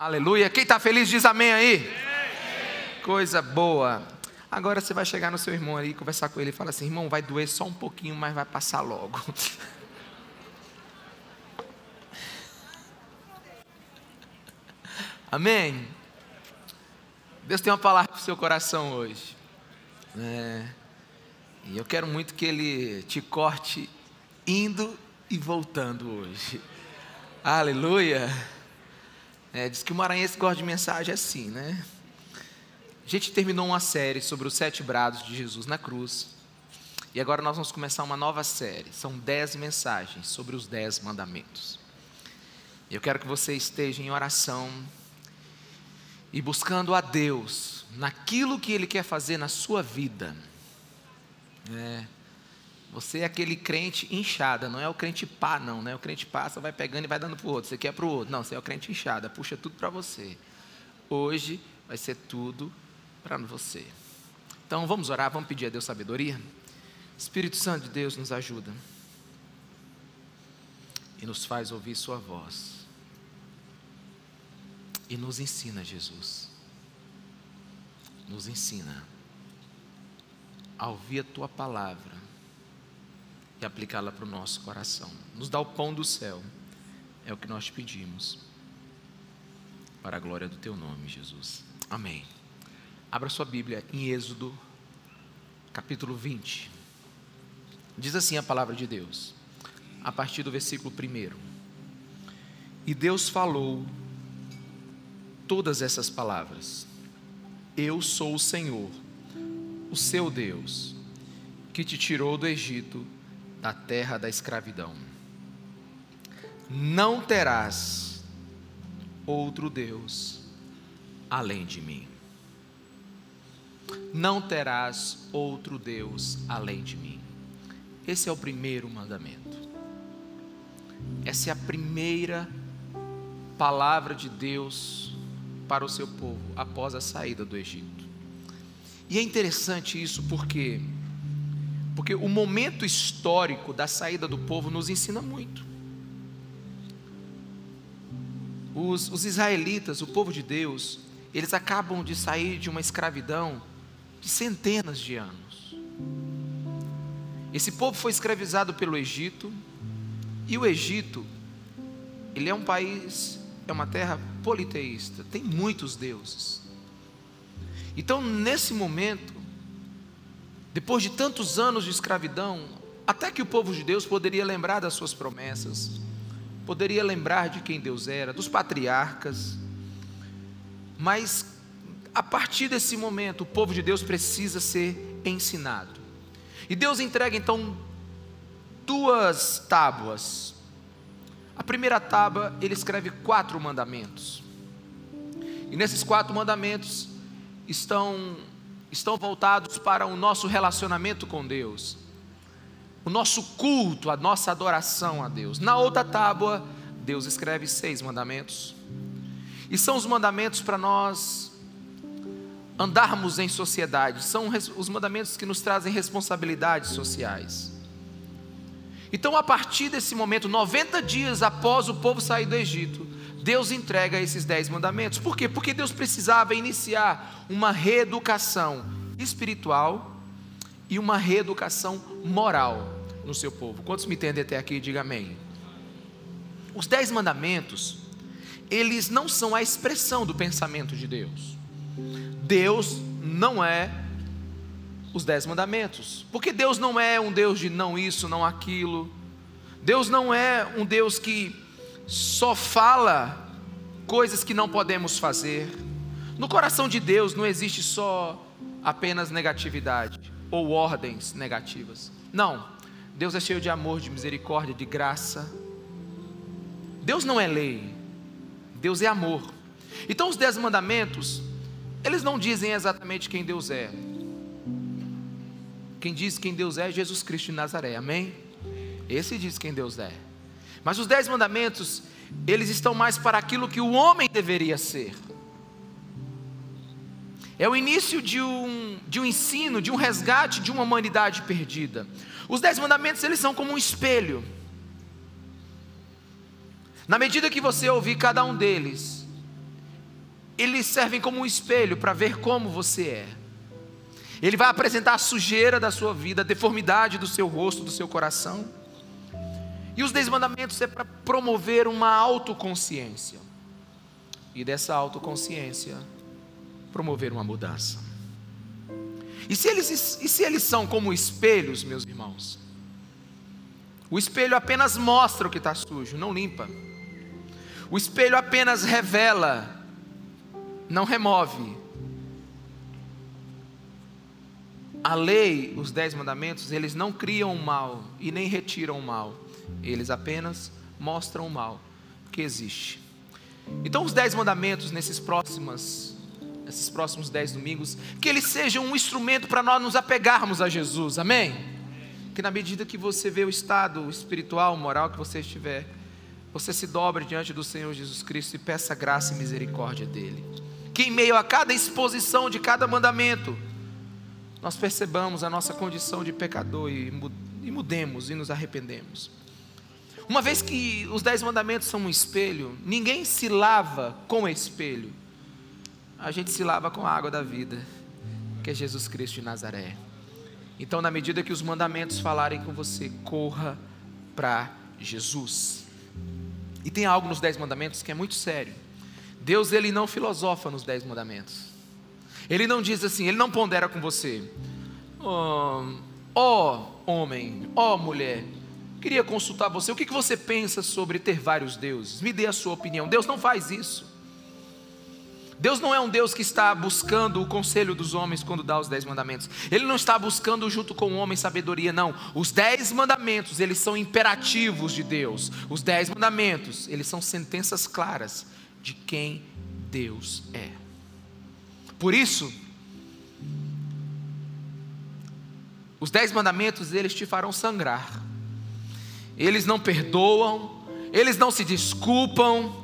Aleluia. Quem está feliz diz amém aí. Coisa boa. Agora você vai chegar no seu irmão aí, conversar com ele e falar assim: irmão, vai doer só um pouquinho, mas vai passar logo. Amém? Deus tem uma palavra para o seu coração hoje. É, e eu quero muito que Ele te corte indo e voltando hoje. Aleluia. É, diz que o maranhense gosta de mensagem assim, né? A gente terminou uma série sobre os sete brados de Jesus na cruz. E agora nós vamos começar uma nova série. São dez mensagens sobre os dez mandamentos. Eu quero que você esteja em oração e buscando a Deus naquilo que Ele quer fazer na sua vida. É, você é aquele crente inchada, não é o crente pá, não, né? O crente você vai pegando e vai dando para o outro, você quer para o outro. Não, você é o crente inchada, puxa tudo para você. Hoje vai ser tudo para você. Então vamos orar, vamos pedir a Deus sabedoria. Espírito Santo de Deus nos ajuda e nos faz ouvir Sua voz e nos ensina, Jesus. Nos ensina a ouvir a tua palavra e aplicá-la para o nosso coração. Nos dá o pão do céu, é o que nós pedimos, para a glória do teu nome, Jesus. Amém. Abra sua Bíblia em Êxodo, capítulo 20. Diz assim a palavra de Deus, a partir do versículo 1. E Deus falou todas essas palavras. Eu sou o Senhor, o seu Deus, que te tirou do Egito, da terra da escravidão. Não terás outro Deus além de mim. Não terás outro Deus além de mim. Esse é o primeiro mandamento. Essa é a primeira palavra de Deus para o seu povo após a saída do Egito. E é interessante isso porque porque o momento histórico da saída do povo nos ensina muito. Os, os israelitas, o povo de Deus, eles acabam de sair de uma escravidão de centenas de anos. Esse povo foi escravizado pelo Egito, e o Egito, ele é um país é uma terra politeísta, tem muitos deuses. Então, nesse momento, depois de tantos anos de escravidão, até que o povo de Deus poderia lembrar das suas promessas, poderia lembrar de quem Deus era, dos patriarcas, mas a partir desse momento, o povo de Deus precisa ser ensinado. E Deus entrega então duas tábuas a primeira tábua, ele escreve quatro mandamentos. E nesses quatro mandamentos estão, estão voltados para o nosso relacionamento com Deus, o nosso culto, a nossa adoração a Deus. Na outra tábua, Deus escreve seis mandamentos. E são os mandamentos para nós andarmos em sociedade, são os mandamentos que nos trazem responsabilidades sociais. Então, a partir desse momento, 90 dias após o povo sair do Egito, Deus entrega esses dez mandamentos. Por quê? Porque Deus precisava iniciar uma reeducação espiritual e uma reeducação moral no seu povo. Quantos me entendem até aqui? Diga amém. Os dez mandamentos, eles não são a expressão do pensamento de Deus. Deus não é os dez mandamentos. Porque Deus não é um Deus de não isso, não aquilo. Deus não é um Deus que só fala coisas que não podemos fazer. No coração de Deus não existe só apenas negatividade ou ordens negativas. Não. Deus é cheio de amor, de misericórdia, de graça. Deus não é lei. Deus é amor. Então os dez mandamentos, eles não dizem exatamente quem Deus é. Quem diz quem Deus é é Jesus Cristo de Nazaré, amém? Esse diz quem Deus é. Mas os dez mandamentos, eles estão mais para aquilo que o homem deveria ser. É o início de um, de um ensino, de um resgate de uma humanidade perdida. Os dez mandamentos, eles são como um espelho. Na medida que você ouvir cada um deles, eles servem como um espelho para ver como você é. Ele vai apresentar a sujeira da sua vida, a deformidade do seu rosto, do seu coração. E os dez mandamentos é para promover uma autoconsciência. E dessa autoconsciência, promover uma mudança. E se eles, e se eles são como espelhos, meus irmãos? O espelho apenas mostra o que está sujo, não limpa. O espelho apenas revela, não remove. A lei, os dez mandamentos, eles não criam o mal e nem retiram o mal. Eles apenas mostram o mal que existe. Então, os dez mandamentos nesses próximos, nesses próximos dez domingos, que eles sejam um instrumento para nós nos apegarmos a Jesus. Amém? Que na medida que você vê o estado espiritual, moral que você estiver, você se dobre diante do Senhor Jesus Cristo e peça graça e misericórdia dele. Que em meio a cada exposição de cada mandamento, nós percebamos a nossa condição de pecador e mudemos e nos arrependemos. Uma vez que os dez mandamentos são um espelho, ninguém se lava com espelho. A gente se lava com a água da vida, que é Jesus Cristo de Nazaré. Então, na medida que os mandamentos falarem com você, corra para Jesus. E tem algo nos dez mandamentos que é muito sério. Deus ele não filosofa nos dez mandamentos. Ele não diz assim, ele não pondera com você. Ó oh, oh, homem, ó oh, mulher, Queria consultar você, o que você pensa sobre ter vários deuses? Me dê a sua opinião. Deus não faz isso. Deus não é um Deus que está buscando o conselho dos homens quando dá os dez mandamentos. Ele não está buscando junto com o homem sabedoria, não. Os dez mandamentos, eles são imperativos de Deus. Os dez mandamentos, eles são sentenças claras de quem Deus é. Por isso, os dez mandamentos, eles te farão sangrar eles não perdoam, eles não se desculpam,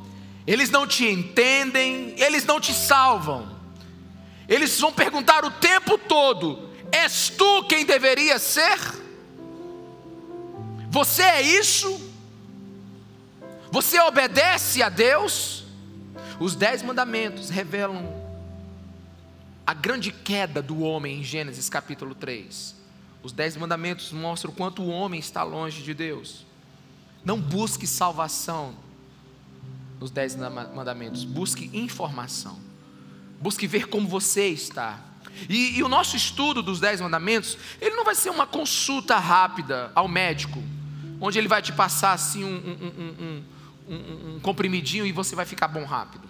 eles não te entendem, eles não te salvam. Eles vão perguntar o tempo todo: és tu quem deveria ser? Você é isso? Você obedece a Deus? Os dez mandamentos revelam a grande queda do homem em Gênesis capítulo 3. Os dez mandamentos mostram o quanto o homem está longe de Deus. Não busque salvação nos dez mandamentos, busque informação, busque ver como você está. E, e, o nosso estudo dos dez mandamentos, ele não vai ser uma consulta rápida ao médico, onde ele vai te passar assim um, um, um, um comprimidinho e você vai ficar bom rápido.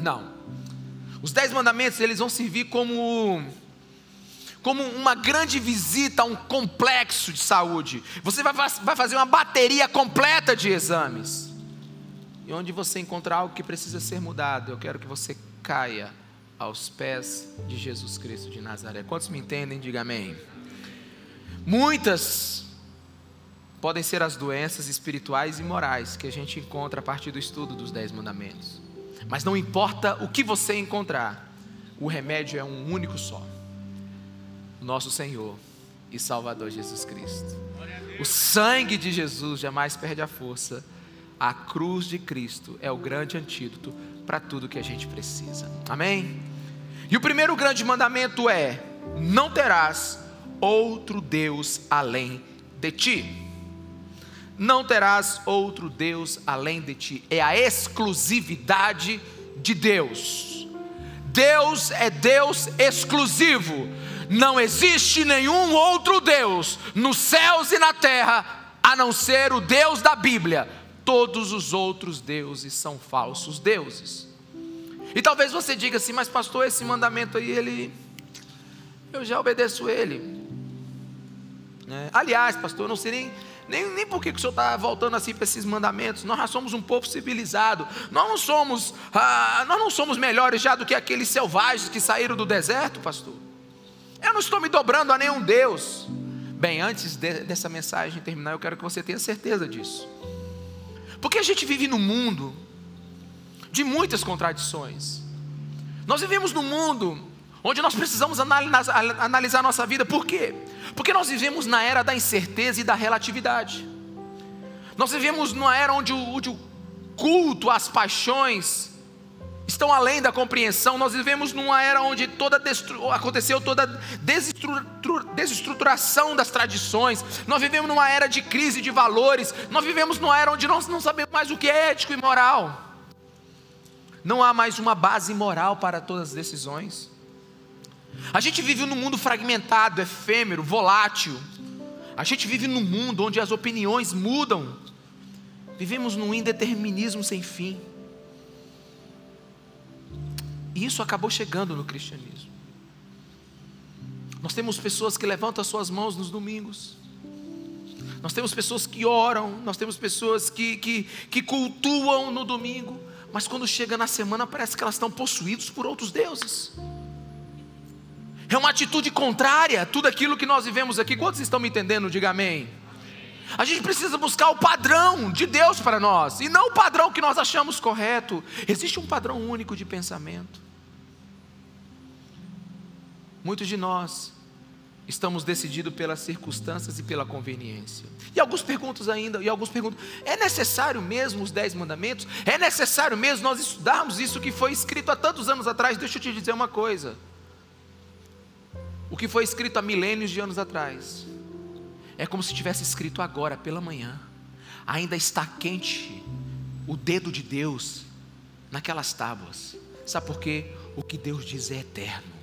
Não. Os dez mandamentos eles vão servir como como uma grande visita a um complexo de saúde. Você vai, vai fazer uma bateria completa de exames. E onde você encontrar algo que precisa ser mudado, eu quero que você caia aos pés de Jesus Cristo de Nazaré. Quantos me entendem? Diga amém. Muitas podem ser as doenças espirituais e morais que a gente encontra a partir do estudo dos Dez Mandamentos. Mas não importa o que você encontrar, o remédio é um único só nosso Senhor e Salvador Jesus Cristo. O sangue de Jesus jamais perde a força. A cruz de Cristo é o grande antídoto para tudo que a gente precisa. Amém? E o primeiro grande mandamento é: não terás outro Deus além de ti. Não terás outro Deus além de ti. É a exclusividade de Deus. Deus é Deus exclusivo. Não existe nenhum outro Deus nos céus e na terra a não ser o Deus da Bíblia. Todos os outros deuses são falsos deuses. E talvez você diga assim, mas pastor, esse mandamento aí, ele. Eu já obedeço ele. É. Aliás, pastor, eu não sei nem, nem, nem por que o senhor está voltando assim para esses mandamentos. Nós já somos um povo civilizado. Nós não somos, ah, nós não somos melhores já do que aqueles selvagens que saíram do deserto, pastor. Eu não estou me dobrando a nenhum Deus. Bem, antes de, dessa mensagem terminar, eu quero que você tenha certeza disso. Porque a gente vive num mundo de muitas contradições. Nós vivemos num mundo onde nós precisamos analisar, nossa vida. Por quê? Porque nós vivemos na era da incerteza e da relatividade. Nós vivemos numa era onde o, onde o culto às paixões estão além da compreensão. Nós vivemos numa era onde toda destru... aconteceu toda desestruturação das tradições. Nós vivemos numa era de crise de valores. Nós vivemos numa era onde nós não sabemos mais o que é ético e moral. Não há mais uma base moral para todas as decisões. A gente vive num mundo fragmentado, efêmero, volátil. A gente vive num mundo onde as opiniões mudam. Vivemos num indeterminismo sem fim. E isso acabou chegando no cristianismo. Nós temos pessoas que levantam as suas mãos nos domingos. Nós temos pessoas que oram, nós temos pessoas que, que, que cultuam no domingo, mas quando chega na semana parece que elas estão possuídas por outros deuses. É uma atitude contrária a tudo aquilo que nós vivemos aqui. Quantos estão me entendendo? Diga amém. A gente precisa buscar o padrão de Deus para nós, e não o padrão que nós achamos correto. Existe um padrão único de pensamento. Muitos de nós estamos decididos pelas circunstâncias e pela conveniência. E alguns perguntam ainda, e alguns perguntam: é necessário mesmo os dez mandamentos? É necessário mesmo nós estudarmos isso que foi escrito há tantos anos atrás? Deixa eu te dizer uma coisa. O que foi escrito há milênios de anos atrás é como se tivesse escrito agora pela manhã. Ainda está quente o dedo de Deus naquelas tábuas. Sabe por quê? O que Deus diz é eterno.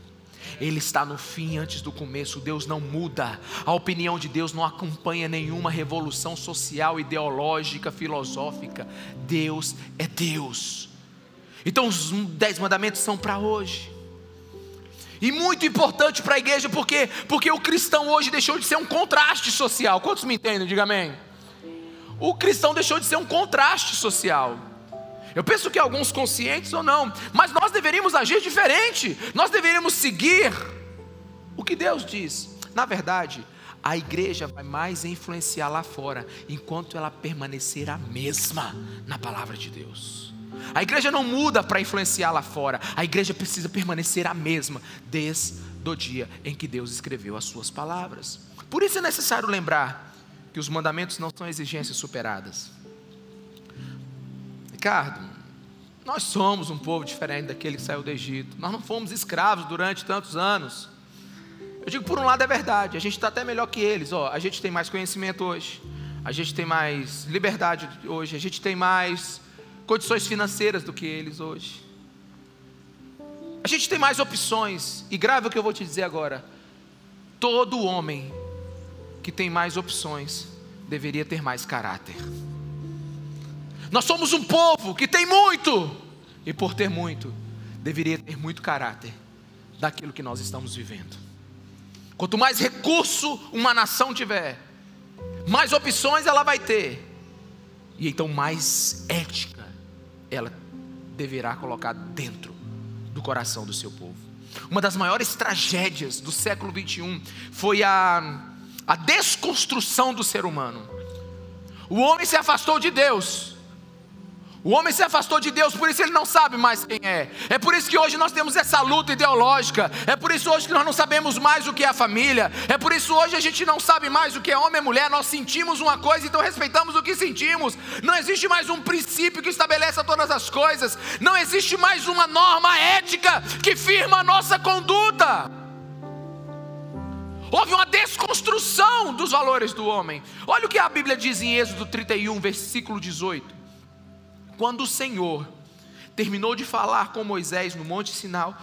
Ele está no fim antes do começo. Deus não muda. A opinião de Deus não acompanha nenhuma revolução social, ideológica, filosófica. Deus é Deus. Então os dez mandamentos são para hoje. E muito importante para a igreja, por quê? Porque o cristão hoje deixou de ser um contraste social. Quantos me entendem? Diga amém. O cristão deixou de ser um contraste social. Eu penso que alguns conscientes ou não, mas nós deveríamos agir diferente, nós deveríamos seguir o que Deus diz. Na verdade, a igreja vai mais influenciar lá fora, enquanto ela permanecer a mesma na palavra de Deus. A igreja não muda para influenciar lá fora, a igreja precisa permanecer a mesma desde o dia em que Deus escreveu as suas palavras. Por isso é necessário lembrar que os mandamentos não são exigências superadas. Ricardo, nós somos um povo diferente daquele que saiu do Egito. Nós não fomos escravos durante tantos anos. Eu digo, por um lado é verdade, a gente está até melhor que eles. Ó, a gente tem mais conhecimento hoje, a gente tem mais liberdade hoje, a gente tem mais condições financeiras do que eles hoje. A gente tem mais opções, e grave o que eu vou te dizer agora: todo homem que tem mais opções deveria ter mais caráter. Nós somos um povo que tem muito, e por ter muito, deveria ter muito caráter daquilo que nós estamos vivendo. Quanto mais recurso uma nação tiver, mais opções ela vai ter, e então mais ética ela deverá colocar dentro do coração do seu povo. Uma das maiores tragédias do século 21 foi a, a desconstrução do ser humano. O homem se afastou de Deus o homem se afastou de Deus, por isso ele não sabe mais quem é. É por isso que hoje nós temos essa luta ideológica. É por isso hoje que nós não sabemos mais o que é a família. É por isso hoje a gente não sabe mais o que é homem e mulher. Nós sentimos uma coisa, então respeitamos o que sentimos. Não existe mais um princípio que estabeleça todas as coisas. Não existe mais uma norma ética que firma a nossa conduta. Houve uma desconstrução dos valores do homem. Olha o que a Bíblia diz em Êxodo 31, versículo 18. Quando o Senhor terminou de falar com Moisés no Monte Sinai,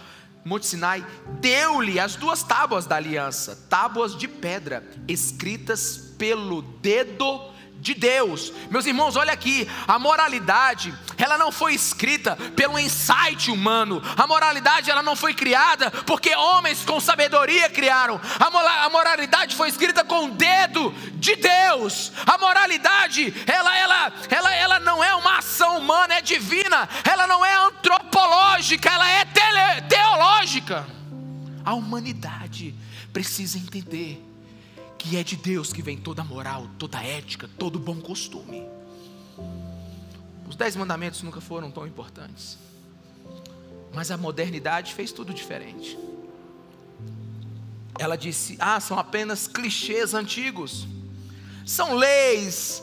Monte Sinai deu-lhe as duas tábuas da aliança, tábuas de pedra, escritas pelo dedo de Deus. Meus irmãos, olha aqui, a moralidade, ela não foi escrita pelo insight humano. A moralidade ela não foi criada porque homens com sabedoria criaram. A moralidade foi escrita com o dedo de Deus. A moralidade, ela ela ela ela não é uma ação humana, é divina. Ela não é antropológica, ela é teológica. A humanidade precisa entender que é de Deus que vem toda moral, toda ética, todo bom costume. Os dez mandamentos nunca foram tão importantes, mas a modernidade fez tudo diferente. Ela disse: Ah, são apenas clichês antigos, são leis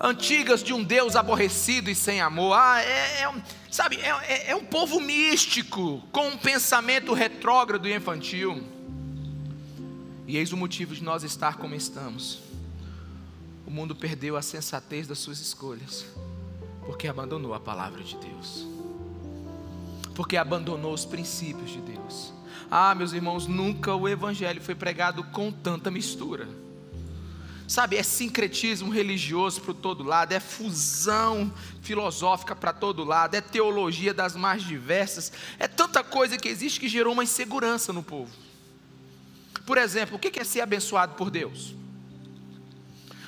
antigas de um Deus aborrecido e sem amor. Ah, é, é sabe, é, é, é um povo místico, com um pensamento retrógrado e infantil. E eis o motivo de nós estar como estamos. O mundo perdeu a sensatez das suas escolhas, porque abandonou a palavra de Deus, porque abandonou os princípios de Deus. Ah, meus irmãos, nunca o Evangelho foi pregado com tanta mistura. Sabe, é sincretismo religioso para todo lado, é fusão filosófica para todo lado, é teologia das mais diversas, é tanta coisa que existe que gerou uma insegurança no povo. Por exemplo, o que é ser abençoado por Deus?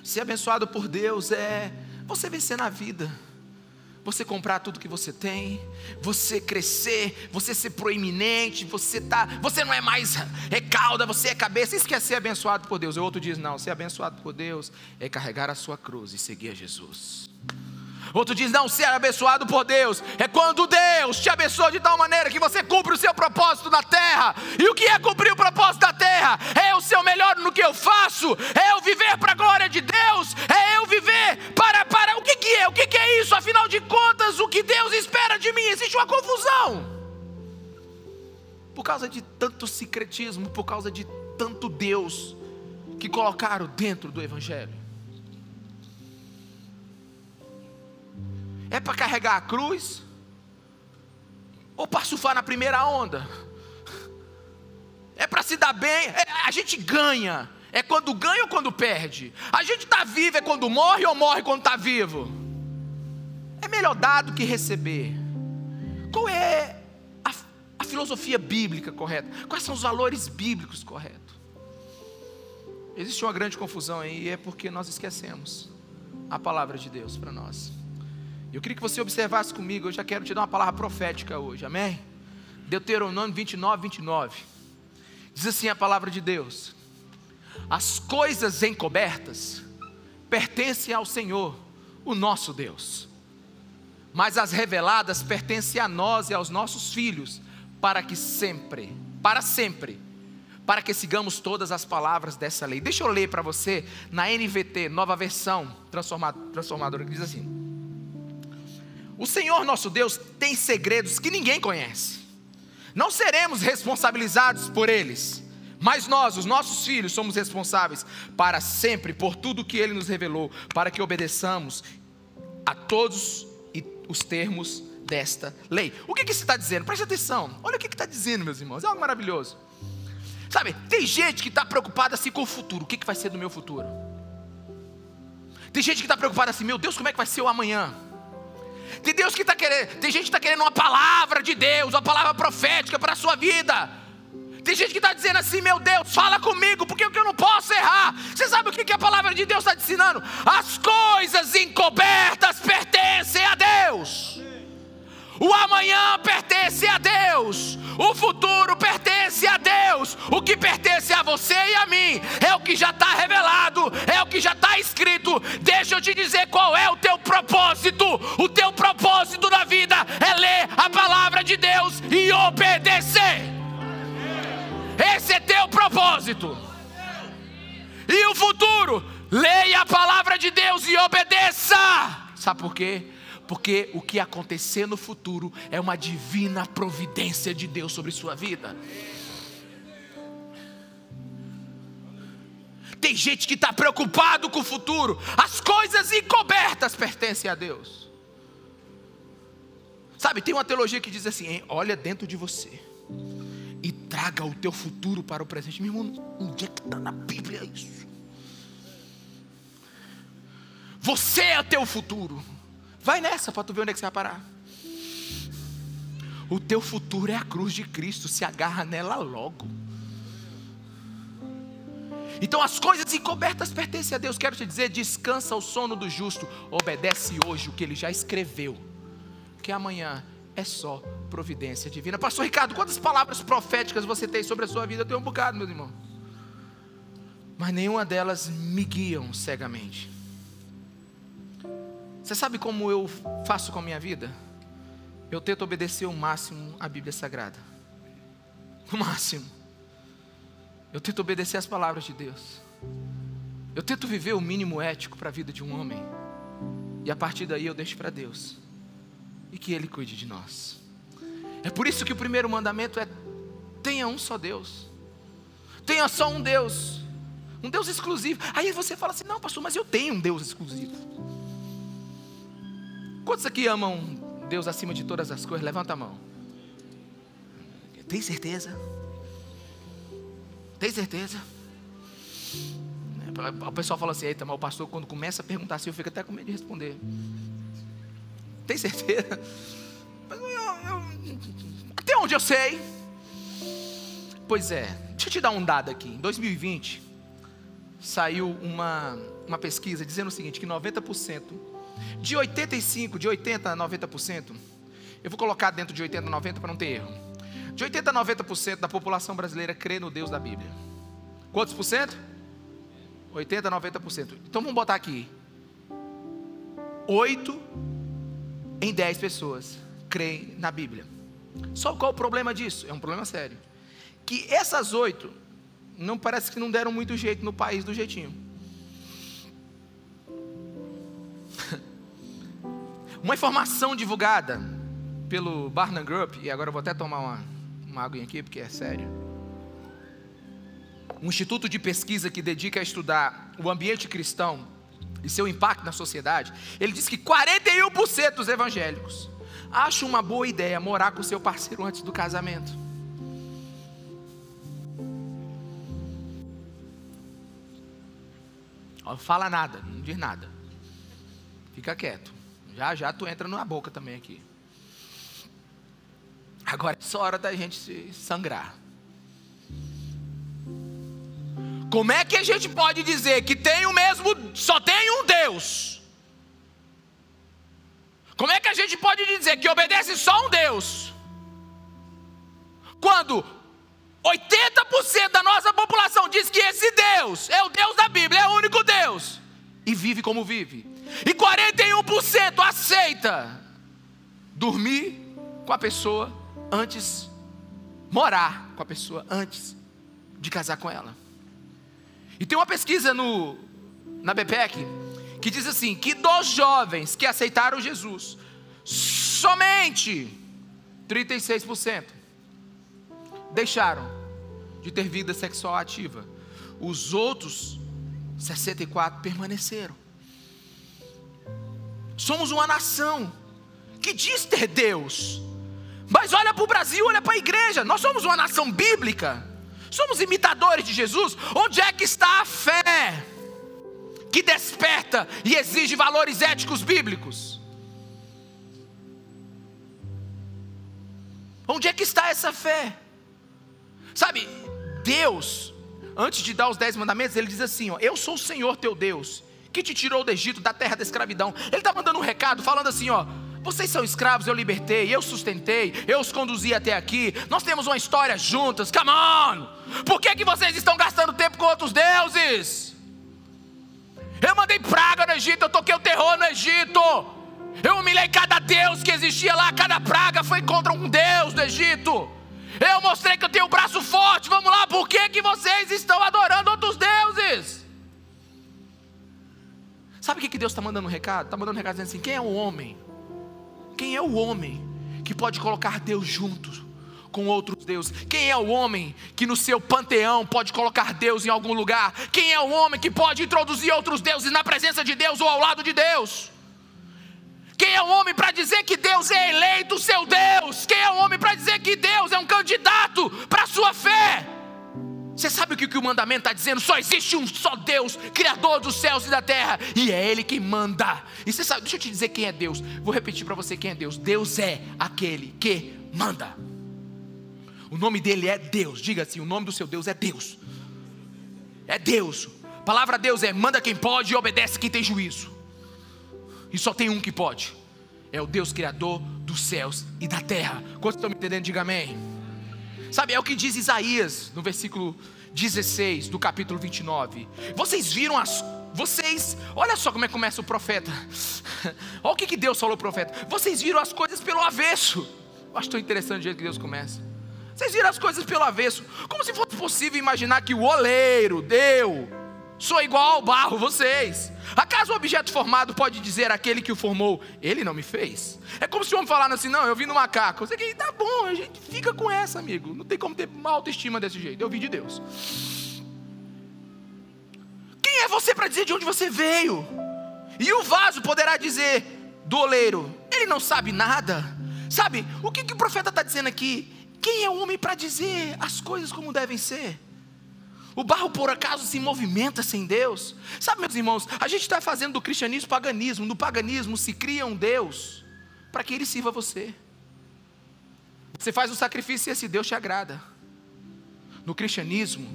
Ser abençoado por Deus é você vencer na vida você comprar tudo que você tem, você crescer, você ser proeminente, você tá, você não é mais recalda, você é cabeça. Isso quer é ser abençoado por Deus. O outro diz: não, ser abençoado por Deus é carregar a sua cruz e seguir a Jesus. Outro diz: não, ser abençoado por Deus é quando Deus te abençoa de tal maneira que você cumpre o seu propósito na terra. E o que é cumprir o propósito da terra? É o seu melhor no que eu faço, é eu viver para a glória de Deus, é eu viver para. para o que, que é? O que, que é isso? Afinal de contas, o que Deus espera de mim? Existe uma confusão. Por causa de tanto secretismo, por causa de tanto Deus que colocaram dentro do Evangelho. É para carregar a cruz? Ou para surfar na primeira onda? É para se dar bem? É, a gente ganha. É quando ganha ou quando perde? A gente está vivo é quando morre ou morre quando está vivo? É melhor dar do que receber. Qual é a, a filosofia bíblica correta? Quais são os valores bíblicos corretos? Existe uma grande confusão aí e é porque nós esquecemos a palavra de Deus para nós. Eu queria que você observasse comigo, eu já quero te dar uma palavra profética hoje, amém? Deuteronômio 29, 29. Diz assim a palavra de Deus: As coisas encobertas pertencem ao Senhor, o nosso Deus, mas as reveladas pertencem a nós e aos nossos filhos, para que sempre, para sempre, para que sigamos todas as palavras dessa lei. Deixa eu ler para você na NVT, nova versão transformadora, que diz assim: o Senhor nosso Deus tem segredos que ninguém conhece. Não seremos responsabilizados por eles, mas nós, os nossos filhos, somos responsáveis para sempre por tudo que Ele nos revelou, para que obedeçamos a todos os termos desta lei. O que, que isso está dizendo? Preste atenção. Olha o que está dizendo, meus irmãos. É algo maravilhoso. Sabe, tem gente que está preocupada assim com o futuro. O que, que vai ser do meu futuro? Tem gente que está preocupada assim, meu Deus, como é que vai ser o amanhã? Tem Deus que está querendo, tem gente que está querendo uma palavra de Deus, uma palavra profética para a sua vida. Tem gente que está dizendo assim, meu Deus, fala comigo, porque eu não posso errar. Você sabe o que, que a palavra de Deus está ensinando? As coisas encobertas pertencem a Deus. O amanhã pertence a Deus. O futuro pertence a Deus. O que pertence a você e a mim é o que já está revelado, é o que já está escrito. Deixa eu te dizer qual é o teu propósito. Ler a palavra de Deus e obedecer. Esse é teu propósito. E o futuro? Leia a palavra de Deus e obedeça. Sabe por quê? porque o que acontecer no futuro é uma divina providência de Deus sobre sua vida. Tem gente que está preocupado com o futuro, as coisas encobertas pertencem a Deus. Sabe, tem uma teologia que diz assim: olha dentro de você e traga o teu futuro para o presente. Meu irmão, onde é que está na Bíblia isso? Você é teu futuro. Vai nessa para tu ver onde é que você vai parar. O teu futuro é a cruz de Cristo, se agarra nela logo. Então as coisas encobertas pertencem a Deus. Quero te dizer, descansa o sono do justo, obedece hoje o que ele já escreveu, que amanhã é só providência divina. Pastor Ricardo, quantas palavras proféticas você tem sobre a sua vida? Eu tenho um bocado, meu irmão. Mas nenhuma delas me guiam cegamente. Você sabe como eu faço com a minha vida? Eu tento obedecer o máximo à Bíblia Sagrada. O máximo. Eu tento obedecer as palavras de Deus. Eu tento viver o mínimo ético para a vida de um homem. E a partir daí eu deixo para Deus. E que Ele cuide de nós. É por isso que o primeiro mandamento é: tenha um só Deus. Tenha só um Deus. Um Deus exclusivo. Aí você fala assim: não, pastor, mas eu tenho um Deus exclusivo. Quantos aqui amam Deus acima de todas as coisas? Levanta a mão. Tem certeza? Tem certeza? O pessoal fala assim, eita, mas o pastor quando começa a perguntar assim, eu fico até com medo de responder. Tem certeza? Eu, eu, até onde eu sei? Pois é, deixa eu te dar um dado aqui. Em 2020, saiu uma, uma pesquisa dizendo o seguinte, que 90%, de 85%, de 80% a 90%, eu vou colocar dentro de 80% a 90% para não ter erro. De 80% a 90% da população brasileira crê no Deus da Bíblia. Quantos por cento? 80% a 90%. Então vamos botar aqui. 8 em 10 pessoas creem na Bíblia. Só qual o problema disso? É um problema sério. Que essas oito não parece que não deram muito jeito no país do jeitinho. Uma informação divulgada pelo Barnum Group, e agora eu vou até tomar uma, uma água aqui porque é sério. Um instituto de pesquisa que dedica a estudar o ambiente cristão e seu impacto na sociedade, ele diz que 41% dos evangélicos acham uma boa ideia morar com seu parceiro antes do casamento. Não fala nada, não diz nada. Fica quieto. Já já tu entra na boca também aqui. Agora é só hora da gente se sangrar. Como é que a gente pode dizer que tem o mesmo, só tem um Deus? Como é que a gente pode dizer que obedece só um Deus? Quando 80% da nossa população diz que esse Deus é o Deus da Bíblia, é o único Deus, e vive como vive, e 41% aceita dormir com a pessoa antes, morar com a pessoa antes de casar com ela. E tem uma pesquisa no, na BPEC que diz assim: que dos jovens que aceitaram Jesus, somente 36% deixaram de ter vida sexual ativa. Os outros 64 permaneceram. Somos uma nação que diz ter Deus, mas olha para o Brasil, olha para a igreja. Nós somos uma nação bíblica, somos imitadores de Jesus. Onde é que está a fé que desperta e exige valores éticos bíblicos? Onde é que está essa fé? Sabe, Deus, antes de dar os dez mandamentos, ele diz assim: ó, Eu sou o Senhor teu Deus, que te tirou do Egito, da terra da escravidão. Ele está mandando um recado, falando assim: ó, vocês são escravos, eu libertei, eu sustentei, eu os conduzi até aqui. Nós temos uma história juntas. Come on! Por que, que vocês estão gastando tempo com outros deuses? Eu mandei praga no Egito, eu toquei o terror no Egito. Eu humilhei cada deus que existia lá, cada praga foi contra um deus do Egito. Eu mostrei que eu tenho um braço forte. Vamos lá, por que, que vocês estão adorando outros deuses? Sabe o que, que Deus está mandando um recado? Está mandando um recado dizendo assim: quem é o homem? Quem é o homem que pode colocar Deus junto com outros deuses? Quem é o homem que no seu panteão pode colocar Deus em algum lugar? Quem é o homem que pode introduzir outros deuses na presença de Deus ou ao lado de Deus? Quem é o homem para dizer que Deus é eleito seu Deus? Quem é o homem para dizer que Deus é um candidato para a sua fé? Você sabe o que, o mandamento está dizendo? Só existe um só Deus, Criador dos céus e da terra, e é Ele quem manda. E você sabe, deixa eu te dizer quem é Deus. Vou repetir para você quem é Deus. Deus é aquele que manda. O nome dele é Deus. Diga assim: o nome do seu Deus é Deus. É Deus. A palavra Deus é manda quem pode e obedece quem tem juízo. E só tem um que pode. É o Deus Criador dos céus e da terra. Quantos estão me entendendo? Diga amém. Sabe, é o que diz Isaías no versículo 16 do capítulo 29. Vocês viram as. Vocês, olha só como é que começa o profeta. olha o que, que Deus falou ao profeta. Vocês viram as coisas pelo avesso. Eu acho tão interessante o jeito que Deus começa. Vocês viram as coisas pelo avesso. Como se fosse possível imaginar que o oleiro deu Sou igual ao barro, vocês. Acaso o objeto formado pode dizer aquele que o formou, ele não me fez? É como se o homem falasse assim: não, eu vim no macaco. Você que tá bom, a gente fica com essa, amigo. Não tem como ter uma autoestima desse jeito. Eu vi de Deus. Quem é você para dizer de onde você veio? E o vaso poderá dizer do oleiro: ele não sabe nada. Sabe, o que, que o profeta está dizendo aqui? Quem é o homem para dizer as coisas como devem ser? O barro, por acaso, se movimenta sem Deus? Sabe, meus irmãos, a gente está fazendo do cristianismo paganismo. No paganismo se cria um Deus para que ele sirva você. Você faz o sacrifício e esse Deus te agrada. No cristianismo,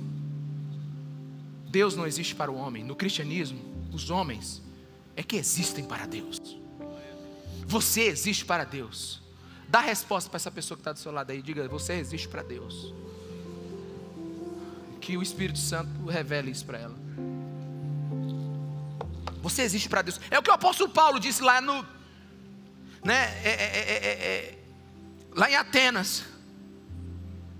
Deus não existe para o homem. No cristianismo, os homens é que existem para Deus. Você existe para Deus. Dá resposta para essa pessoa que está do seu lado aí. Diga: Você existe para Deus que o Espírito Santo revele isso para ela. Você existe para Deus. É o que o apóstolo Paulo disse lá no. Né, é, é, é, lá em Atenas,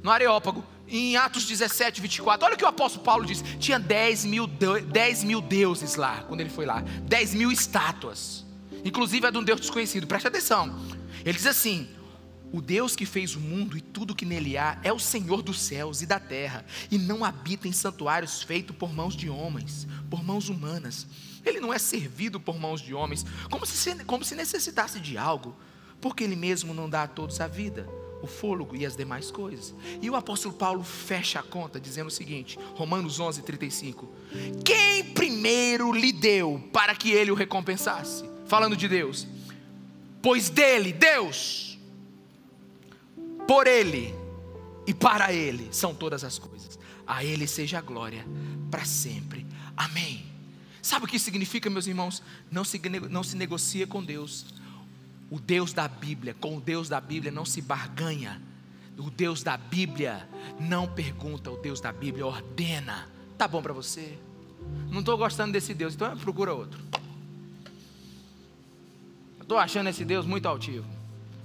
no Areópago, em Atos 17, 24. Olha o que o apóstolo Paulo disse: tinha 10 mil, 10 mil deuses lá, quando ele foi lá, 10 mil estátuas, inclusive a de um Deus desconhecido. Preste atenção. Ele diz assim: o Deus que fez o mundo e tudo que nele há é o Senhor dos céus e da terra, e não habita em santuários feitos por mãos de homens, por mãos humanas. Ele não é servido por mãos de homens, como se, como se necessitasse de algo, porque ele mesmo não dá a todos a vida, o fôlego e as demais coisas. E o apóstolo Paulo fecha a conta dizendo o seguinte, Romanos 11, 35: Quem primeiro lhe deu para que ele o recompensasse? Falando de Deus, pois dele, Deus, por Ele e para Ele são todas as coisas. A Ele seja a glória para sempre. Amém. Sabe o que significa, meus irmãos? Não se, não se negocia com Deus. O Deus da Bíblia, com o Deus da Bíblia não se barganha. O Deus da Bíblia não pergunta, o Deus da Bíblia ordena. Tá bom para você? Não estou gostando desse Deus, então procura outro. Estou achando esse Deus muito altivo.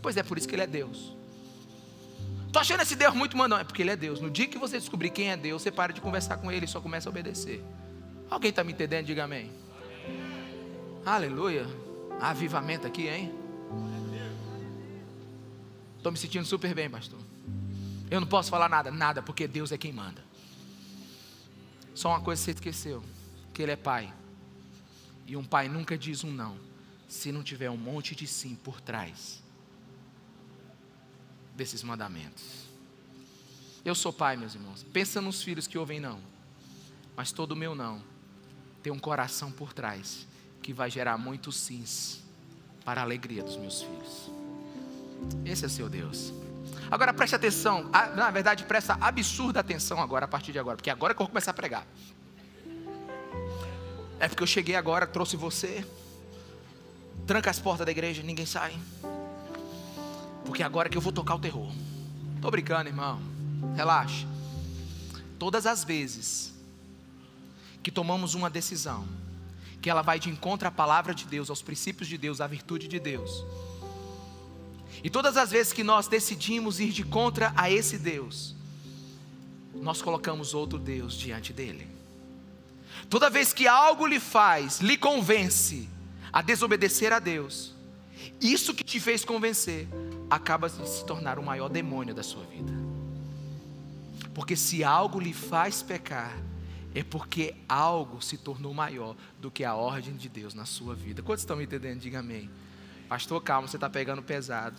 Pois é por isso que ele é Deus. Estou achando esse Deus muito mandão. É porque Ele é Deus. No dia que você descobrir quem é Deus, você para de conversar com Ele e só começa a obedecer. Alguém está me entendendo? Diga amém. Aleluia. Avivamento aqui, hein? Estou me sentindo super bem, pastor. Eu não posso falar nada, nada, porque Deus é quem manda. Só uma coisa você esqueceu: que Ele é Pai. E um pai nunca diz um não, se não tiver um monte de sim por trás desses mandamentos. Eu sou pai, meus irmãos. Pensa nos filhos que ouvem não. Mas todo o meu não tem um coração por trás que vai gerar muitos sims para a alegria dos meus filhos. Esse é seu Deus. Agora preste atenção, na verdade presta absurda atenção agora, a partir de agora, porque agora é que eu vou começar a pregar. É porque eu cheguei agora, trouxe você, tranca as portas da igreja, ninguém sai. Porque agora que eu vou tocar o terror. Tô brincando, irmão. Relaxa. Todas as vezes que tomamos uma decisão, que ela vai de encontro à palavra de Deus, aos princípios de Deus, à virtude de Deus. E todas as vezes que nós decidimos ir de contra a esse Deus, nós colocamos outro Deus diante dele. Toda vez que algo lhe faz, lhe convence a desobedecer a Deus, isso que te fez convencer acaba de se tornar o maior demônio da sua vida. Porque se algo lhe faz pecar, é porque algo se tornou maior do que a ordem de Deus na sua vida. Quantos estão me entendendo? Diga amém. Pastor, calma, você está pegando pesado.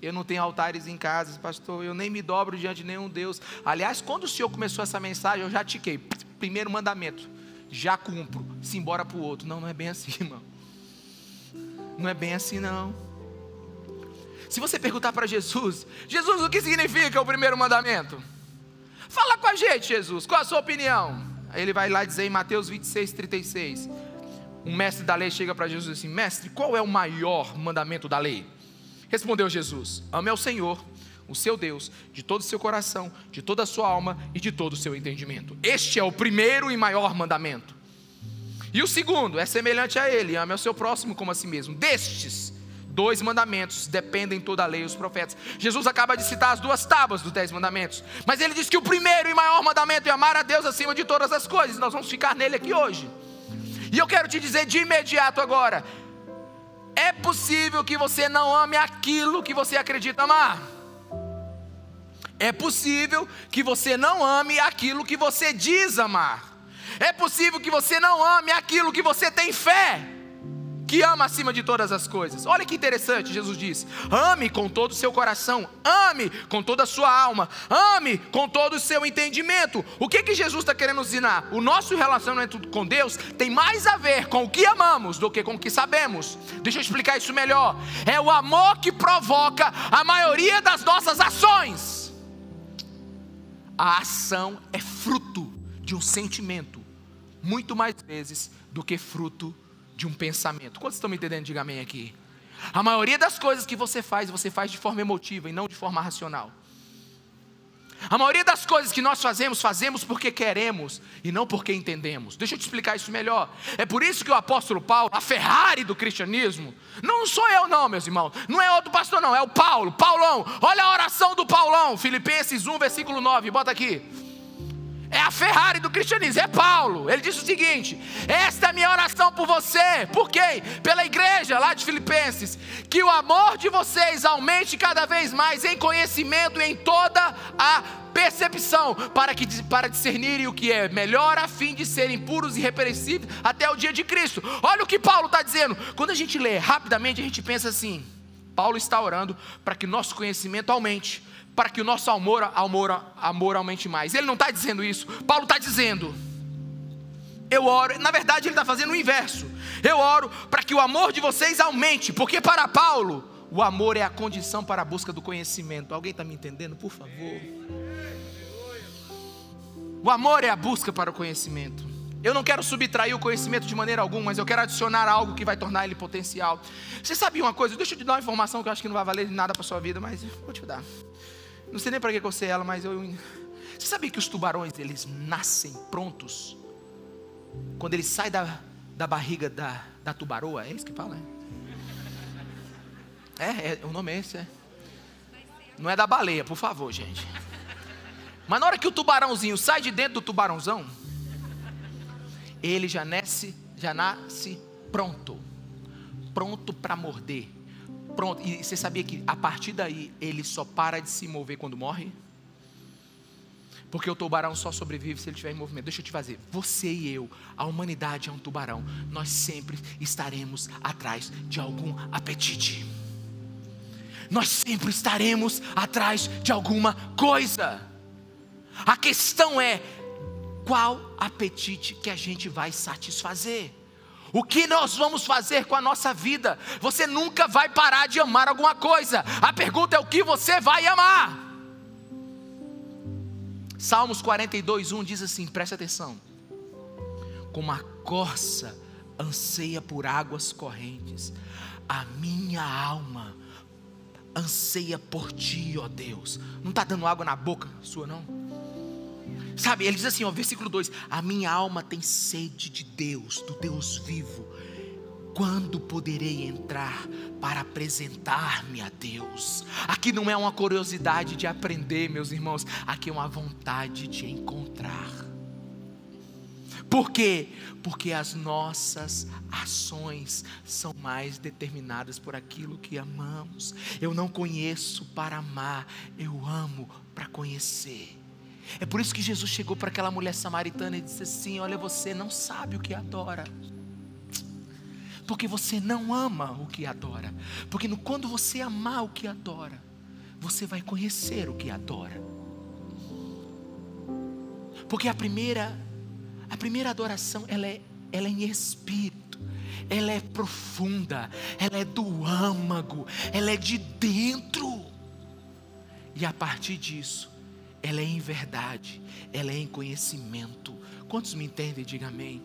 Eu não tenho altares em casa, pastor. Eu nem me dobro diante de nenhum Deus. Aliás, quando o Senhor começou essa mensagem, eu já tiquei. Primeiro mandamento, já cumpro. Se embora para o outro. Não, não é bem assim, irmão. Não é bem assim, não. Se você perguntar para Jesus, Jesus, o que significa o primeiro mandamento? Fala com a gente, Jesus, qual a sua opinião? Ele vai lá dizer em Mateus 26, 36. Um mestre da lei chega para Jesus assim: Mestre, qual é o maior mandamento da lei? Respondeu Jesus: Ame ao Senhor, o seu Deus, de todo o seu coração, de toda a sua alma e de todo o seu entendimento. Este é o primeiro e maior mandamento. E o segundo é semelhante a ele: ame ao seu próximo como a si mesmo. Destes dois mandamentos dependem toda a lei e os profetas. Jesus acaba de citar as duas tábuas dos dez mandamentos, mas ele diz que o primeiro e maior mandamento é amar a Deus acima de todas as coisas. Nós vamos ficar nele aqui hoje. E eu quero te dizer de imediato agora: é possível que você não ame aquilo que você acredita amar. É possível que você não ame aquilo que você diz amar. É possível que você não ame aquilo que você tem fé que ama acima de todas as coisas. Olha que interessante, Jesus diz: ame com todo o seu coração, ame com toda a sua alma, ame com todo o seu entendimento. O que que Jesus está querendo ensinar? O nosso relacionamento com Deus tem mais a ver com o que amamos do que com o que sabemos. Deixa eu explicar isso melhor. É o amor que provoca a maioria das nossas ações. A ação é fruto de um sentimento, muito mais vezes do que fruto de um pensamento. Quantos estão me entendendo? Diga amém aqui. A maioria das coisas que você faz, você faz de forma emotiva e não de forma racional. A maioria das coisas que nós fazemos, fazemos porque queremos e não porque entendemos. Deixa eu te explicar isso melhor. É por isso que o apóstolo Paulo, a Ferrari do cristianismo, não sou eu, não, meus irmãos. Não é outro pastor, não. É o Paulo. Paulão. Olha a oração do Paulão. Filipenses 1, versículo 9. Bota aqui é a Ferrari do cristianismo, é Paulo. Ele disse o seguinte: Esta é a minha oração por você. Por quê? Pela igreja lá de Filipenses. Que o amor de vocês aumente cada vez mais em conhecimento e em toda a percepção, para, que, para discernirem o que é melhor, a fim de serem puros e irrepreensíveis até o dia de Cristo. Olha o que Paulo está dizendo. Quando a gente lê rapidamente, a gente pensa assim: Paulo está orando para que nosso conhecimento aumente para que o nosso amor, amor, amor aumente mais. Ele não está dizendo isso. Paulo está dizendo. Eu oro, na verdade ele está fazendo o inverso. Eu oro para que o amor de vocês aumente, porque para Paulo o amor é a condição para a busca do conhecimento. Alguém está me entendendo, por favor? O amor é a busca para o conhecimento. Eu não quero subtrair o conhecimento de maneira alguma, mas eu quero adicionar algo que vai tornar ele potencial. Você sabia uma coisa? Deixa eu te dar uma informação que eu acho que não vai valer nada para sua vida, mas vou te dar. Não sei nem para que eu sei ela, mas eu. Você sabia que os tubarões eles nascem prontos? Quando eles saem da, da barriga da, da tubaroa, é isso que fala? É? é, é o nome é esse, é. Não é da baleia, por favor, gente. Mas na hora que o tubarãozinho sai de dentro do tubarãozão, ele já nasce, já nasce pronto, pronto para morder Pronto, e você sabia que a partir daí ele só para de se mover quando morre? Porque o tubarão só sobrevive se ele estiver em movimento. Deixa eu te fazer. Você e eu, a humanidade é um tubarão. Nós sempre estaremos atrás de algum apetite. Nós sempre estaremos atrás de alguma coisa. A questão é qual apetite que a gente vai satisfazer. O que nós vamos fazer com a nossa vida? Você nunca vai parar de amar alguma coisa. A pergunta é o que você vai amar. Salmos 42, 1 diz assim: preste atenção. Como a corça anseia por águas correntes, a minha alma anseia por ti, ó Deus. Não está dando água na boca sua, não? Sabe, ele diz assim, ó, versículo 2: A minha alma tem sede de Deus, do Deus vivo. Quando poderei entrar para apresentar-me a Deus? Aqui não é uma curiosidade de aprender, meus irmãos, aqui é uma vontade de encontrar. Por quê? Porque as nossas ações são mais determinadas por aquilo que amamos. Eu não conheço para amar, eu amo para conhecer. É por isso que Jesus chegou para aquela mulher samaritana e disse assim: Olha, você não sabe o que adora. Porque você não ama o que adora. Porque quando você amar o que adora, você vai conhecer o que adora. Porque a primeira, a primeira adoração, ela é, ela é em espírito, ela é profunda, ela é do âmago, ela é de dentro. E a partir disso, ela é em verdade, ela é em conhecimento. Quantos me entendem? Diga amém.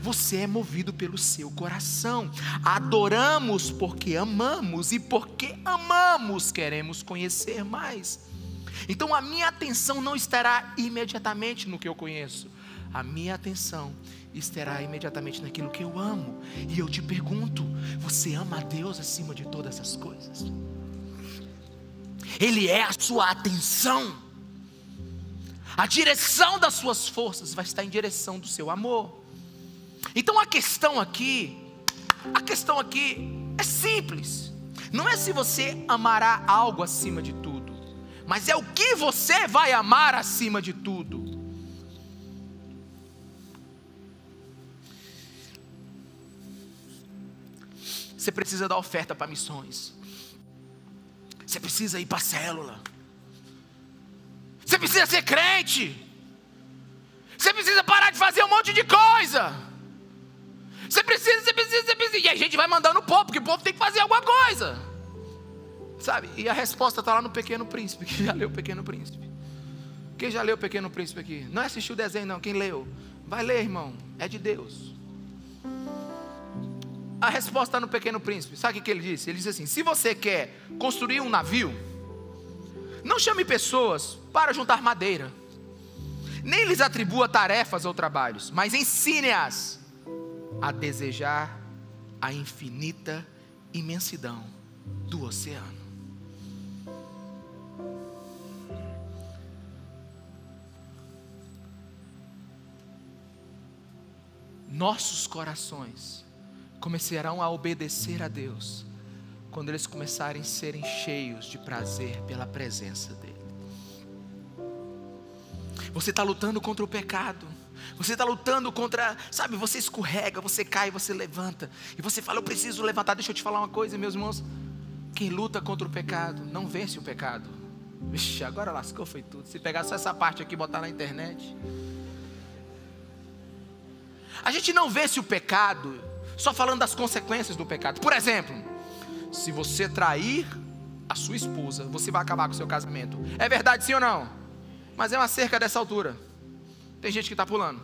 Você é movido pelo seu coração. Adoramos porque amamos e porque amamos queremos conhecer mais. Então a minha atenção não estará imediatamente no que eu conheço. a minha atenção estará imediatamente naquilo que eu amo. E eu te pergunto: você ama a Deus acima de todas as coisas? Ele é a sua atenção. A direção das suas forças vai estar em direção do seu amor. Então a questão aqui, a questão aqui é simples. Não é se você amará algo acima de tudo, mas é o que você vai amar acima de tudo. Você precisa dar oferta para missões. Você precisa ir para a célula. Você precisa ser crente. Você precisa parar de fazer um monte de coisa. Você precisa, você precisa, você precisa. E a gente vai mandando o povo, porque o povo tem que fazer alguma coisa. Sabe? E a resposta está lá no Pequeno Príncipe. Quem já leu o Pequeno Príncipe? Quem já leu o Pequeno Príncipe aqui? Não assistiu o desenho, não. Quem leu? Vai ler, irmão. É de Deus. A resposta está no Pequeno Príncipe. Sabe o que ele disse? Ele disse assim: se você quer construir um navio, não chame pessoas para juntar madeira, nem lhes atribua tarefas ou trabalhos, mas ensine-as a desejar a infinita imensidão do oceano. Nossos corações começarão a obedecer a Deus quando eles começarem a serem cheios de prazer pela presença dEle. Você está lutando contra o pecado. Você está lutando contra, sabe, você escorrega, você cai, você levanta. E você fala, eu preciso levantar. Deixa eu te falar uma coisa, meus irmãos. Quem luta contra o pecado não vence o pecado. Vixe, agora lascou, foi tudo. Se pegar só essa parte aqui e botar na internet. A gente não vence o pecado só falando das consequências do pecado. Por exemplo, se você trair a sua esposa, você vai acabar com o seu casamento. É verdade, sim ou não? Mas é uma cerca dessa altura. Tem gente que está pulando.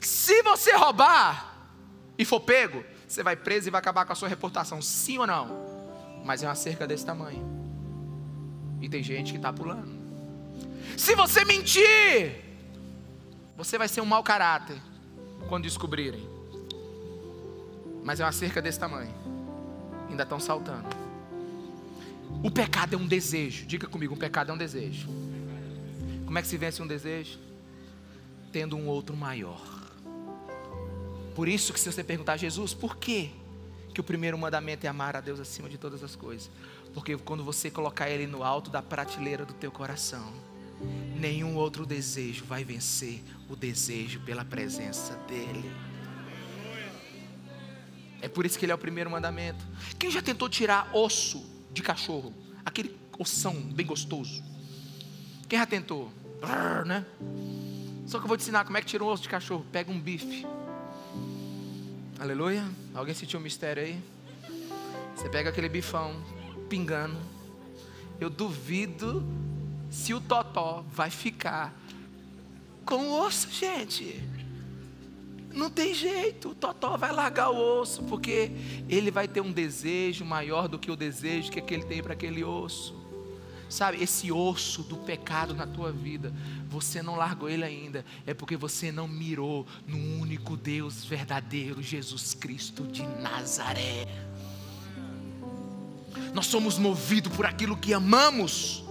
Se você roubar e for pego, você vai preso e vai acabar com a sua reputação. Sim ou não? Mas é uma cerca desse tamanho. E tem gente que está pulando. Se você mentir, você vai ser um mau caráter quando descobrirem. Mas é uma cerca desse tamanho. Ainda estão saltando. O pecado é um desejo. Diga comigo, um pecado é um desejo. Como é que se vence um desejo? Tendo um outro maior. Por isso que se você perguntar a Jesus, por quê? Que o primeiro mandamento é amar a Deus acima de todas as coisas. Porque quando você colocar Ele no alto da prateleira do teu coração, nenhum outro desejo vai vencer o desejo pela presença dEle. É por isso que Ele é o primeiro mandamento. Quem já tentou tirar osso de cachorro? Aquele ossão bem gostoso. Quem já tentou? Brrr, né? Só que eu vou te ensinar como é que tira um osso de cachorro. Pega um bife. Aleluia. Alguém sentiu um mistério aí? Você pega aquele bifão pingando. Eu duvido se o totó vai ficar com o osso, gente. Não tem jeito, o totó vai largar o osso, porque ele vai ter um desejo maior do que o desejo que ele tem para aquele osso. Sabe, esse osso do pecado na tua vida, você não largou ele ainda, é porque você não mirou no único Deus verdadeiro, Jesus Cristo de Nazaré. Nós somos movidos por aquilo que amamos.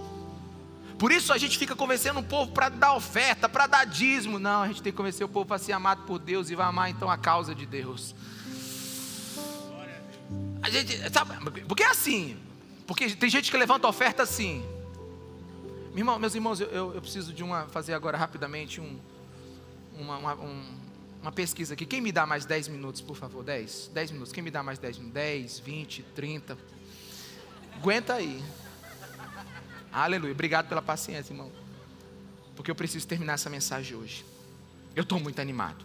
Por isso a gente fica convencendo o povo para dar oferta, para dar dízimo. Não, a gente tem que convencer o povo para ser amado por Deus e vai amar então a causa de Deus. A gente, sabe, porque é assim, porque tem gente que levanta oferta assim. Meu irmão, meus irmãos, eu, eu, preciso de uma, fazer agora rapidamente um, uma, uma, um, uma pesquisa aqui. Quem me dá mais 10 minutos, por favor? 10? 10 minutos. Quem me dá mais 10 minutos? 10, 20, 30. Aguenta aí. Aleluia. Obrigado pela paciência, irmão. Porque eu preciso terminar essa mensagem hoje. Eu estou muito animado.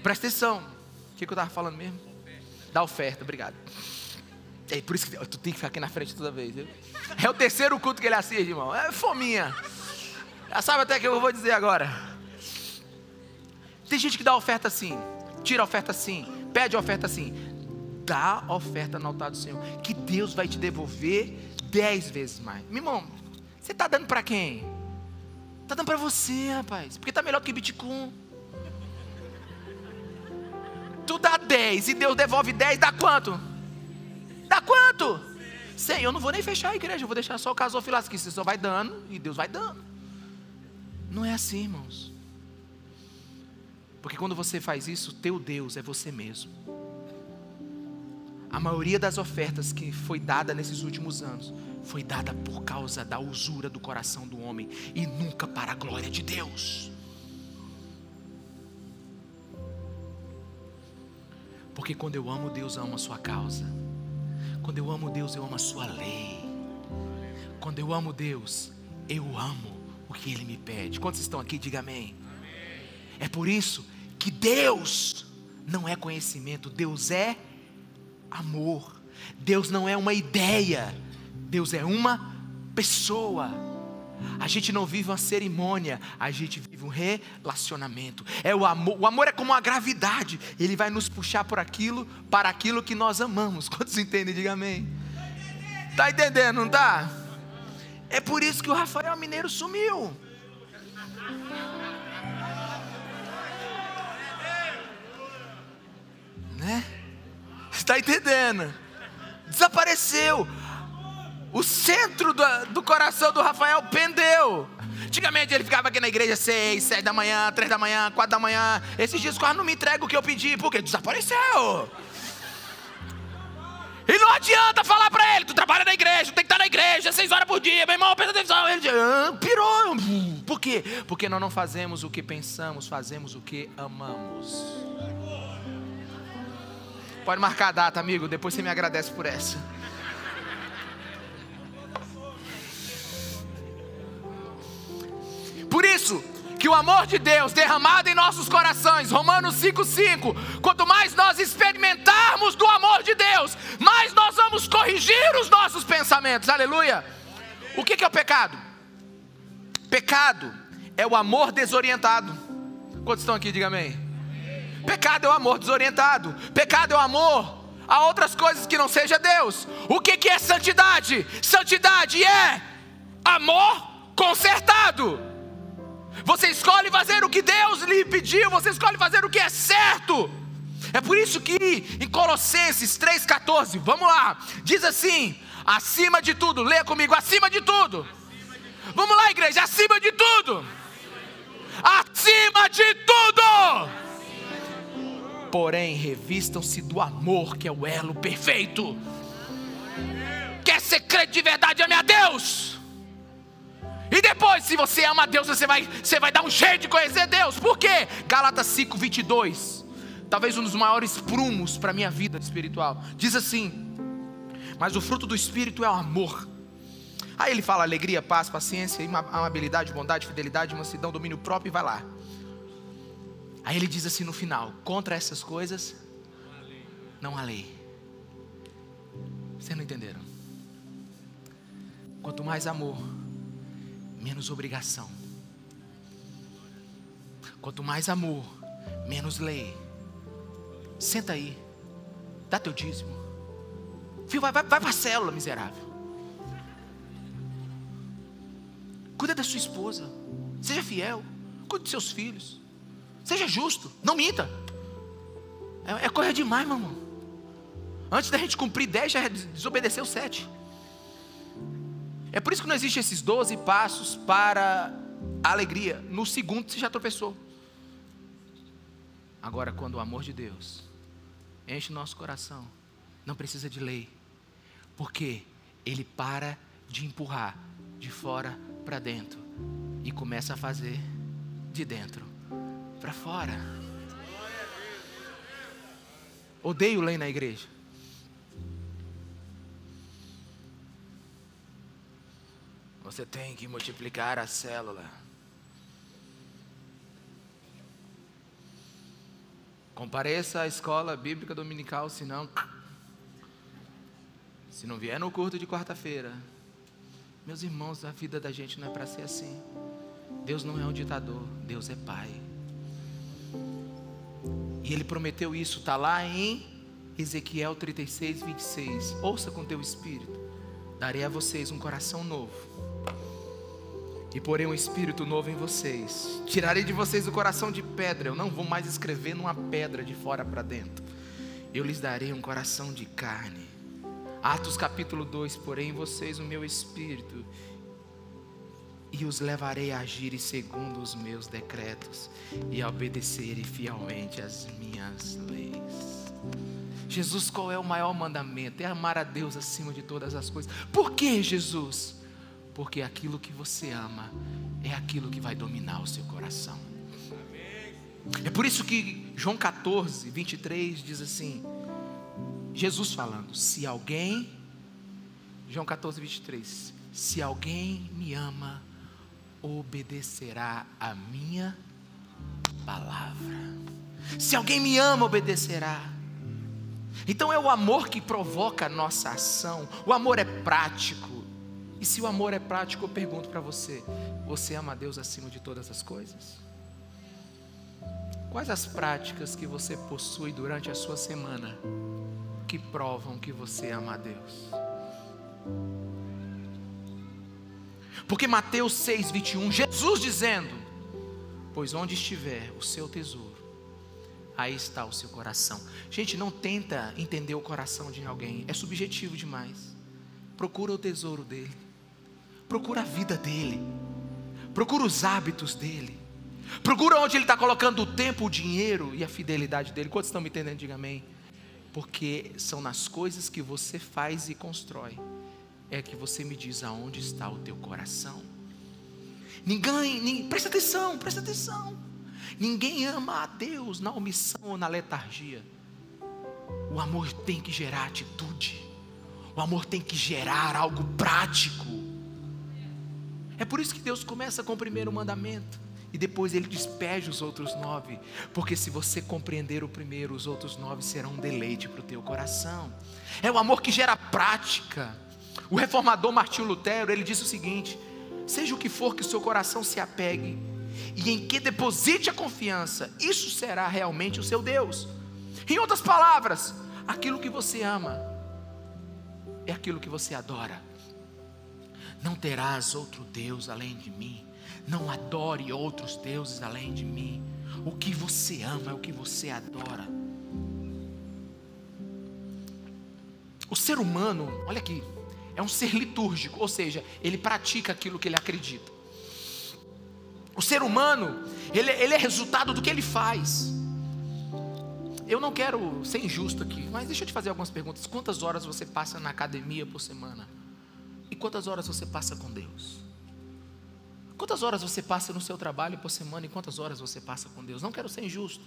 Presta atenção. O que, que eu estava falando mesmo? Da oferta, obrigado. É por isso que tu tem que ficar aqui na frente toda vez. Viu? É o terceiro culto que ele assiste, irmão. É fominha. Já sabe até o que eu vou dizer agora. Tem gente que dá oferta assim, tira oferta assim, pede oferta assim. Dá oferta no altar do Senhor, que Deus vai te devolver dez vezes mais. Meu irmão, você está dando para quem? Tá dando para você, rapaz. Porque tá melhor que Bitcoin. Tu dá 10 e Deus devolve 10, dá quanto? Dá quanto? Senhor, eu não vou nem fechar a igreja, eu vou deixar só o casofilas aqui. Você só vai dando e Deus vai dando. Não é assim, irmãos. Porque quando você faz isso, teu Deus é você mesmo. A maioria das ofertas que foi dada nesses últimos anos foi dada por causa da usura do coração do homem e nunca para a glória de Deus. Porque quando eu amo Deus, eu amo a sua causa. Quando eu amo Deus, eu amo a sua lei. Quando eu amo Deus, eu amo o que Ele me pede. Quantos estão aqui? Diga amém. É por isso que Deus não é conhecimento, Deus é amor. Deus não é uma ideia, Deus é uma pessoa. A gente não vive uma cerimônia, a gente vive um relacionamento. É o amor. O amor é como uma gravidade. Ele vai nos puxar por aquilo, para aquilo que nós amamos. Quantos entendem? Diga amém. Tá entendendo, não tá? É por isso que o Rafael Mineiro sumiu. Né? Está entendendo? Desapareceu. O centro do, do coração do Rafael pendeu. Antigamente ele ficava aqui na igreja seis, sete da manhã, três da manhã, quatro da manhã. Esses dias quase não me entrega o que eu pedi, porque desapareceu. E não adianta falar para ele, tu trabalha na igreja, tem que estar na igreja, seis horas por dia, meu irmão, pensa atenção. Ele diz, ah, pirou. Por quê? Porque nós não fazemos o que pensamos, fazemos o que amamos. Pode marcar a data, amigo, depois você me agradece por essa. Por isso, que o amor de Deus derramado em nossos corações, Romanos 5,5, quanto mais nós experimentarmos do amor de Deus, mais nós vamos corrigir os nossos pensamentos, aleluia. O que é o pecado? Pecado é o amor desorientado. Quantos estão aqui? Diga amém. Pecado é o amor desorientado. Pecado é o amor a outras coisas que não seja Deus. O que, que é santidade? Santidade é amor consertado. Você escolhe fazer o que Deus lhe pediu, você escolhe fazer o que é certo. É por isso que em Colossenses 3,14, vamos lá, diz assim: acima de tudo, leia comigo, acima de tudo. Vamos lá, igreja, acima de tudo. Acima de tudo. Porém, revistam-se do amor, que é o elo perfeito. Quer ser crente de verdade, ame a Deus. E depois, se você ama Deus, você vai, você vai dar um jeito de conhecer Deus. Por quê? Gálatas 5, 22. Talvez um dos maiores prumos para a minha vida espiritual. Diz assim: Mas o fruto do Espírito é o amor. Aí ele fala alegria, paz, paciência, amabilidade, bondade, fidelidade, mansidão, domínio próprio e vai lá. Aí ele diz assim no final: Contra essas coisas, não há lei. Vocês não entenderam? Quanto mais amor, menos obrigação. Quanto mais amor, menos lei. Senta aí, dá teu dízimo. Filho, vai, vai, vai para a célula, miserável. Cuida da sua esposa. Seja fiel. Cuide dos seus filhos. Seja justo. Não minta. É, é correr demais, meu irmão. Antes da gente cumprir dez, já desobedeceu sete. É por isso que não existem esses 12 passos para a alegria. No segundo você já tropeçou. Agora, quando o amor de Deus enche o nosso coração, não precisa de lei, porque Ele para de empurrar de fora para dentro e começa a fazer de dentro para fora. Odeio lei na igreja. Você tem que multiplicar a célula. Compareça à escola bíblica dominical, senão. Se não vier no culto de quarta-feira. Meus irmãos, a vida da gente não é para ser assim. Deus não é um ditador, Deus é Pai. E Ele prometeu isso, está lá em Ezequiel 36, 26. Ouça com teu espírito. Darei a vocês um coração novo e porei um espírito novo em vocês. Tirarei de vocês o coração de pedra. Eu não vou mais escrever numa pedra de fora para dentro. Eu lhes darei um coração de carne. Atos capítulo 2: Porei em vocês o meu espírito e os levarei a agirem segundo os meus decretos e a obedecerem fielmente as minhas leis. Jesus, qual é o maior mandamento? É amar a Deus acima de todas as coisas. Por que, Jesus? Porque aquilo que você ama é aquilo que vai dominar o seu coração. É por isso que João 14, 23 diz assim: Jesus falando, se alguém, João 14, 23, se alguém me ama, obedecerá a minha palavra. Se alguém me ama, obedecerá. Então é o amor que provoca a nossa ação. O amor é prático. E se o amor é prático, eu pergunto para você: você ama a Deus acima de todas as coisas? Quais as práticas que você possui durante a sua semana que provam que você ama a Deus? Porque Mateus 6, 21, Jesus dizendo: Pois onde estiver o seu tesouro, aí está o seu coração. Gente, não tenta entender o coração de alguém, é subjetivo demais. Procura o tesouro dele, procura a vida dele, procura os hábitos dele, procura onde ele está colocando o tempo, o dinheiro e a fidelidade dele. Quantos estão me entendendo? Diga amém. Porque são nas coisas que você faz e constrói é que você me diz aonde está o teu coração. Ninguém, presta atenção, presta atenção. Ninguém ama a Deus na omissão ou na letargia. O amor tem que gerar atitude. O amor tem que gerar algo prático. É por isso que Deus começa com o primeiro mandamento e depois ele despeja os outros nove, porque se você compreender o primeiro, os outros nove serão um deleite para o teu coração. É o amor que gera prática. O reformador Martinho Lutero, ele disse o seguinte: seja o que for que o seu coração se apegue e em que deposite a confiança, isso será realmente o seu Deus. Em outras palavras, aquilo que você ama é aquilo que você adora. Não terás outro Deus além de mim. Não adore outros deuses além de mim. O que você ama é o que você adora. O ser humano, olha aqui, é um ser litúrgico, ou seja, ele pratica aquilo que ele acredita. O ser humano, ele, ele é resultado do que ele faz. Eu não quero ser injusto aqui, mas deixa eu te fazer algumas perguntas. Quantas horas você passa na academia por semana? E quantas horas você passa com Deus? Quantas horas você passa no seu trabalho por semana e quantas horas você passa com Deus? Não quero ser injusto.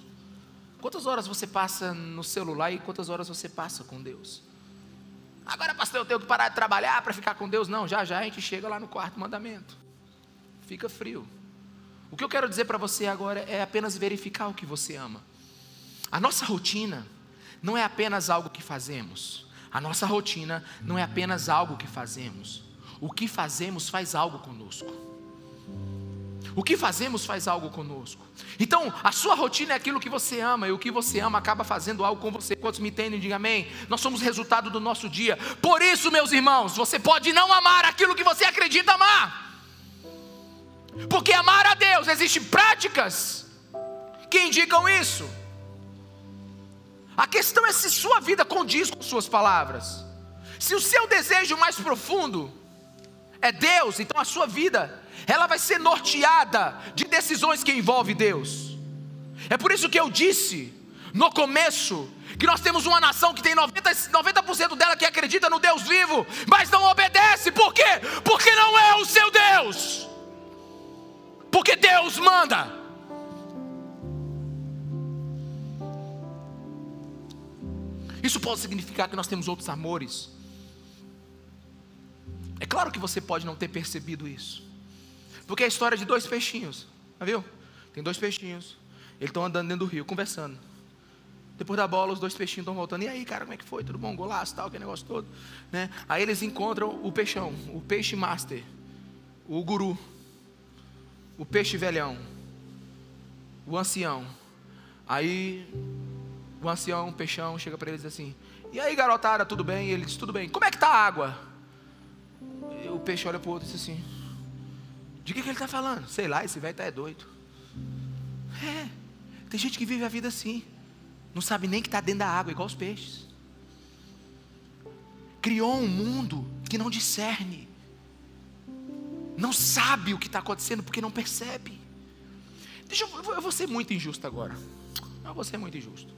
Quantas horas você passa no celular e quantas horas você passa com Deus? Agora, pastor, eu tenho que parar de trabalhar para ficar com Deus. Não, já já a gente chega lá no quarto mandamento. Fica frio. O que eu quero dizer para você agora é apenas verificar o que você ama. A nossa rotina não é apenas algo que fazemos. A nossa rotina não é apenas algo que fazemos. O que fazemos faz algo conosco. O que fazemos faz algo conosco. Então, a sua rotina é aquilo que você ama, e o que você ama acaba fazendo algo com você. Quantos me entendem, diga amém. Nós somos resultado do nosso dia. Por isso, meus irmãos, você pode não amar aquilo que você acredita amar. Porque amar a Deus, existem práticas que indicam isso. A questão é se sua vida condiz com suas palavras. Se o seu desejo mais profundo é Deus, então a sua vida ela vai ser norteada de decisões que envolvem Deus. É por isso que eu disse no começo que nós temos uma nação que tem 90%, 90 dela que acredita no Deus vivo, mas não obedece. Por quê? Porque não é o seu Deus. Porque Deus manda. Isso pode significar que nós temos outros amores. É claro que você pode não ter percebido isso. Porque é a história de dois peixinhos, já viu? Tem dois peixinhos, eles estão andando dentro do rio, conversando. Depois da bola, os dois peixinhos estão voltando. E aí, cara, como é que foi? Tudo bom? Golaço, tal, aquele negócio todo. Né? Aí eles encontram o peixão, o peixe master, o guru, o peixe velhão, o ancião. Aí o ancião, o peixão, chega para eles e diz assim: E aí, garotada, tudo bem? E ele diz: Tudo bem. Como é que está a água? O peixe olha para o outro e diz assim: De que, que ele está falando? Sei lá, esse velho tá é doido. É, tem gente que vive a vida assim. Não sabe nem que está dentro da água, igual os peixes. Criou um mundo que não discerne. Não sabe o que está acontecendo porque não percebe. Deixa eu, eu vou ser muito injusto agora. Eu vou ser muito injusto.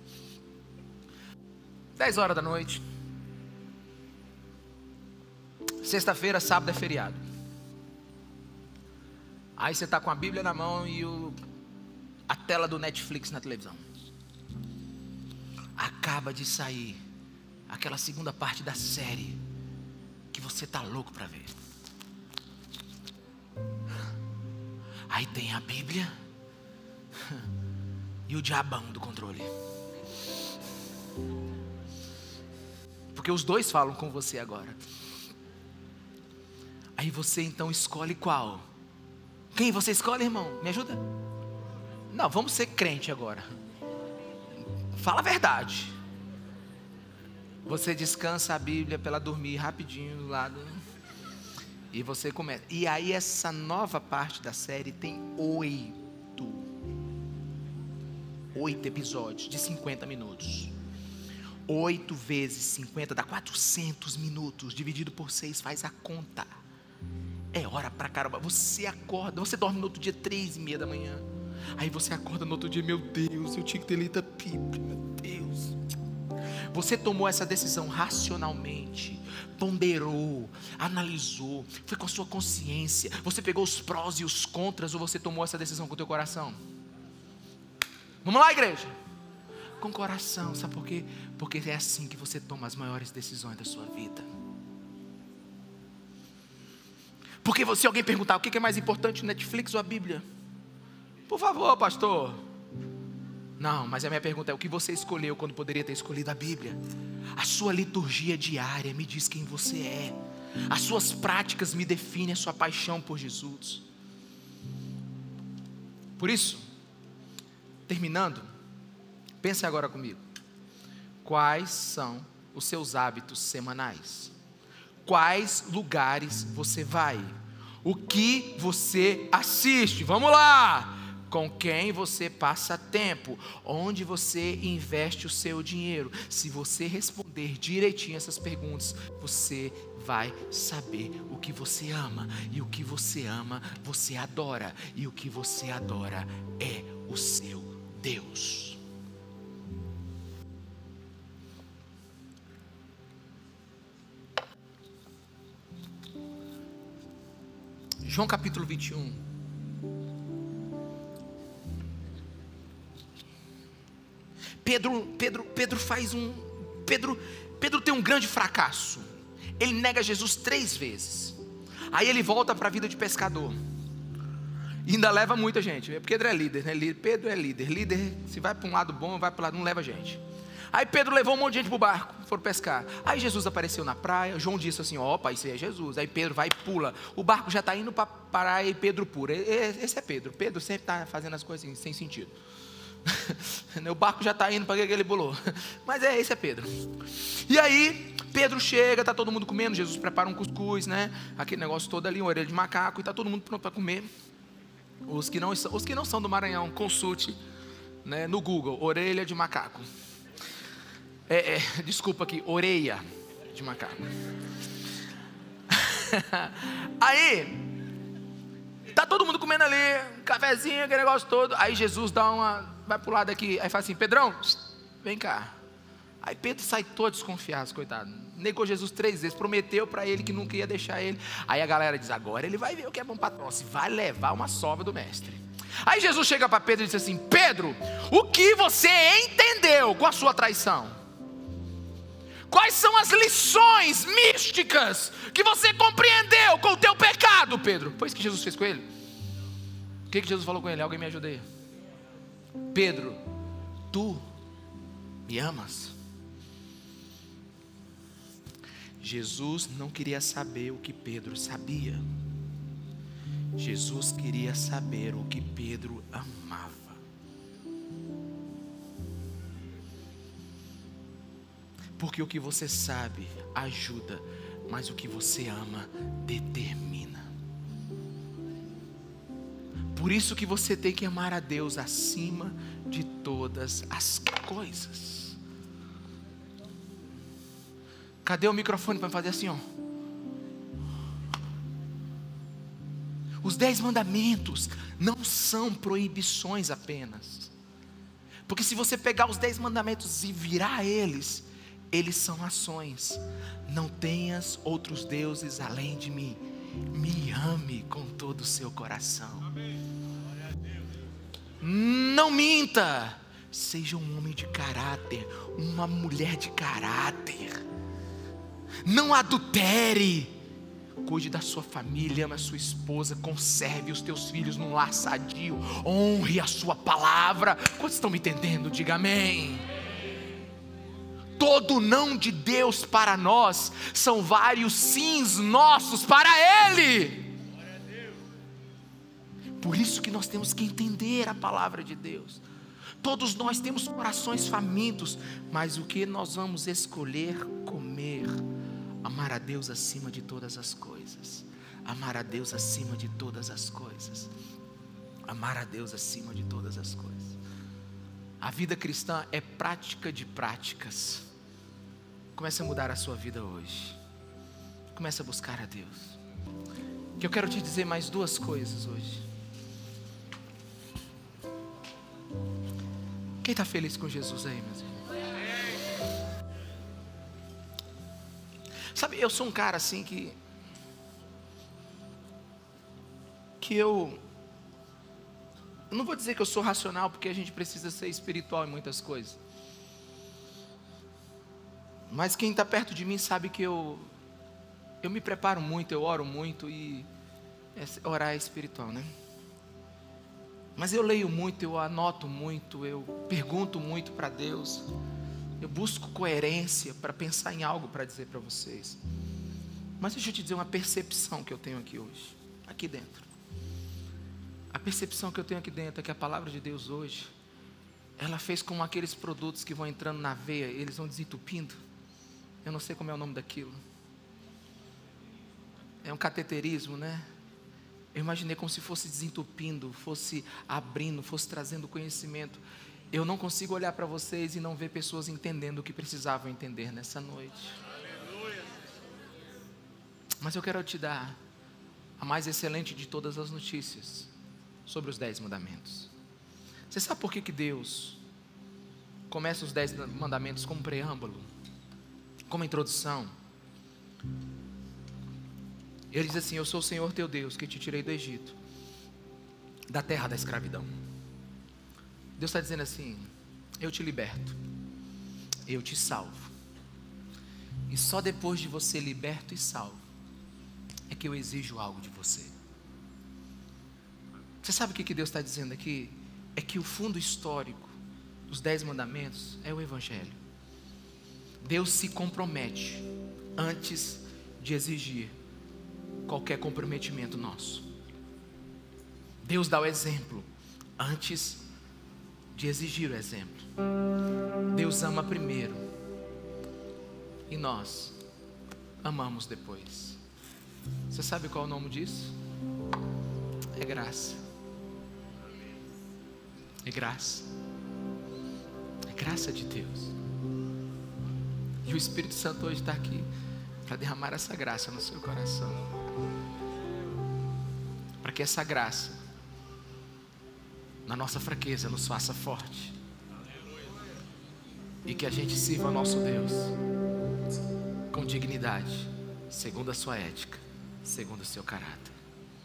10 horas da noite. Sexta-feira, sábado é feriado. Aí você está com a Bíblia na mão e o, a tela do Netflix na televisão. Acaba de sair aquela segunda parte da série que você tá louco para ver. Aí tem a Bíblia e o diabão do controle. Porque os dois falam com você agora. Aí você então escolhe qual? Quem você escolhe, irmão? Me ajuda? Não, vamos ser crente agora. Fala a verdade. Você descansa a Bíblia para ela dormir rapidinho do lado. E você começa. E aí essa nova parte da série tem oito. Oito episódios de 50 minutos. Oito vezes 50 dá 400 minutos. Dividido por seis faz a conta. É hora pra caramba. Você acorda, você dorme no outro dia três e meia da manhã. Aí você acorda no outro dia, meu Deus, eu tinha que ter lido a Bíblia, meu Deus. Você tomou essa decisão racionalmente, ponderou, analisou, foi com a sua consciência. Você pegou os prós e os contras ou você tomou essa decisão com o teu coração? Vamos lá, igreja. Com o coração, sabe por quê? Porque é assim que você toma as maiores decisões da sua vida. Porque se alguém perguntar o que é mais importante, Netflix ou a Bíblia? Por favor, pastor. Não, mas a minha pergunta é: o que você escolheu quando poderia ter escolhido a Bíblia? A sua liturgia diária me diz quem você é. As suas práticas me definem a sua paixão por Jesus. Por isso, terminando, pense agora comigo. Quais são os seus hábitos semanais? Quais lugares você vai, o que você assiste. Vamos lá! Com quem você passa tempo, onde você investe o seu dinheiro. Se você responder direitinho essas perguntas, você vai saber o que você ama, e o que você ama, você adora, e o que você adora é o seu Deus. João capítulo 21. Pedro, Pedro, Pedro faz um. Pedro, Pedro tem um grande fracasso. Ele nega Jesus três vezes. Aí ele volta para a vida de pescador. E ainda leva muita gente. Porque Pedro é líder, né? Pedro é líder. Líder, se vai para um lado bom, vai para o lado, não leva gente. Aí Pedro levou um monte de gente para o barco, foram pescar. Aí Jesus apareceu na praia, João disse assim: opa, isso é Jesus. Aí Pedro vai e pula. O barco já está indo para a praia e Pedro pula. Esse é Pedro. Pedro sempre está fazendo as coisas assim, sem sentido. o barco já está indo para que ele pulou. Mas é, esse é Pedro. E aí, Pedro chega, está todo mundo comendo. Jesus prepara um cuscuz, né? Aquele negócio todo ali, uma orelha de macaco, e está todo mundo pronto para comer. Os que, não, os que não são do Maranhão, consulte né, no Google, orelha de macaco. É, é, desculpa aqui, orelha de macaco. Aí, tá todo mundo comendo ali, um cafezinho, aquele negócio todo. Aí Jesus dá uma, vai pro lado aqui, aí fala assim: Pedrão, vem cá. Aí Pedro sai todo desconfiado, coitado. Negou Jesus três vezes, prometeu para ele que nunca ia deixar ele. Aí a galera diz: agora ele vai ver o que é bom para nós, vai levar uma sova do mestre. Aí Jesus chega para Pedro e diz assim: Pedro, o que você entendeu com a sua traição? Quais são as lições místicas que você compreendeu com o teu pecado, Pedro? Foi isso que Jesus fez com ele? O que, que Jesus falou com ele? Alguém me ajuda aí. Pedro, tu me amas? Jesus não queria saber o que Pedro sabia. Jesus queria saber o que Pedro amava. Porque o que você sabe ajuda, mas o que você ama determina. Por isso que você tem que amar a Deus acima de todas as coisas. Cadê o microfone para fazer assim, ó? Os dez mandamentos não são proibições apenas. Porque se você pegar os dez mandamentos e virar eles, eles são ações. Não tenhas outros deuses além de mim. Me ame com todo o seu coração. Não minta. Seja um homem de caráter, uma mulher de caráter. Não adultere. Cuide da sua família, ame a sua esposa, conserve os teus filhos num lar sadio, honre a sua palavra. Quantos estão me entendendo? Diga amém. Todo não de Deus para nós são vários sims nossos para Ele. Por isso que nós temos que entender a palavra de Deus. Todos nós temos corações famintos, mas o que nós vamos escolher comer? Amar a Deus acima de todas as coisas. Amar a Deus acima de todas as coisas. Amar a Deus acima de todas as coisas. A vida cristã é prática de práticas. Comece a mudar a sua vida hoje. Comece a buscar a Deus. Que eu quero te dizer mais duas coisas hoje. Quem está feliz com Jesus aí, meus irmãos? Sabe, eu sou um cara assim que. Que. Eu não vou dizer que eu sou racional, porque a gente precisa ser espiritual em muitas coisas. Mas quem está perto de mim sabe que eu. Eu me preparo muito, eu oro muito e. Orar é espiritual, né? Mas eu leio muito, eu anoto muito, eu pergunto muito para Deus. Eu busco coerência para pensar em algo para dizer para vocês. Mas deixa eu te dizer uma percepção que eu tenho aqui hoje, aqui dentro. A percepção que eu tenho aqui dentro é que a palavra de Deus hoje, ela fez como aqueles produtos que vão entrando na veia, eles vão desentupindo. Eu não sei como é o nome daquilo. É um cateterismo, né? Eu imaginei como se fosse desentupindo, fosse abrindo, fosse trazendo conhecimento. Eu não consigo olhar para vocês e não ver pessoas entendendo o que precisavam entender nessa noite. Mas eu quero te dar a mais excelente de todas as notícias sobre os dez mandamentos. Você sabe por que, que Deus começa os dez mandamentos como preâmbulo, como introdução? Ele diz assim: Eu sou o Senhor teu Deus que te tirei do Egito, da terra da escravidão. Deus está dizendo assim: Eu te liberto, eu te salvo. E só depois de você liberto e salvo, é que eu exijo algo de você. Você sabe o que Deus está dizendo aqui? É que o fundo histórico dos Dez Mandamentos é o Evangelho. Deus se compromete antes de exigir qualquer comprometimento nosso. Deus dá o exemplo antes de exigir o exemplo. Deus ama primeiro e nós amamos depois. Você sabe qual é o nome disso? É graça. É graça. É graça de Deus. E o Espírito Santo hoje está aqui para derramar essa graça no seu coração. Para que essa graça na nossa fraqueza, nos faça forte. E que a gente sirva nosso Deus com dignidade, segundo a sua ética, segundo o seu caráter.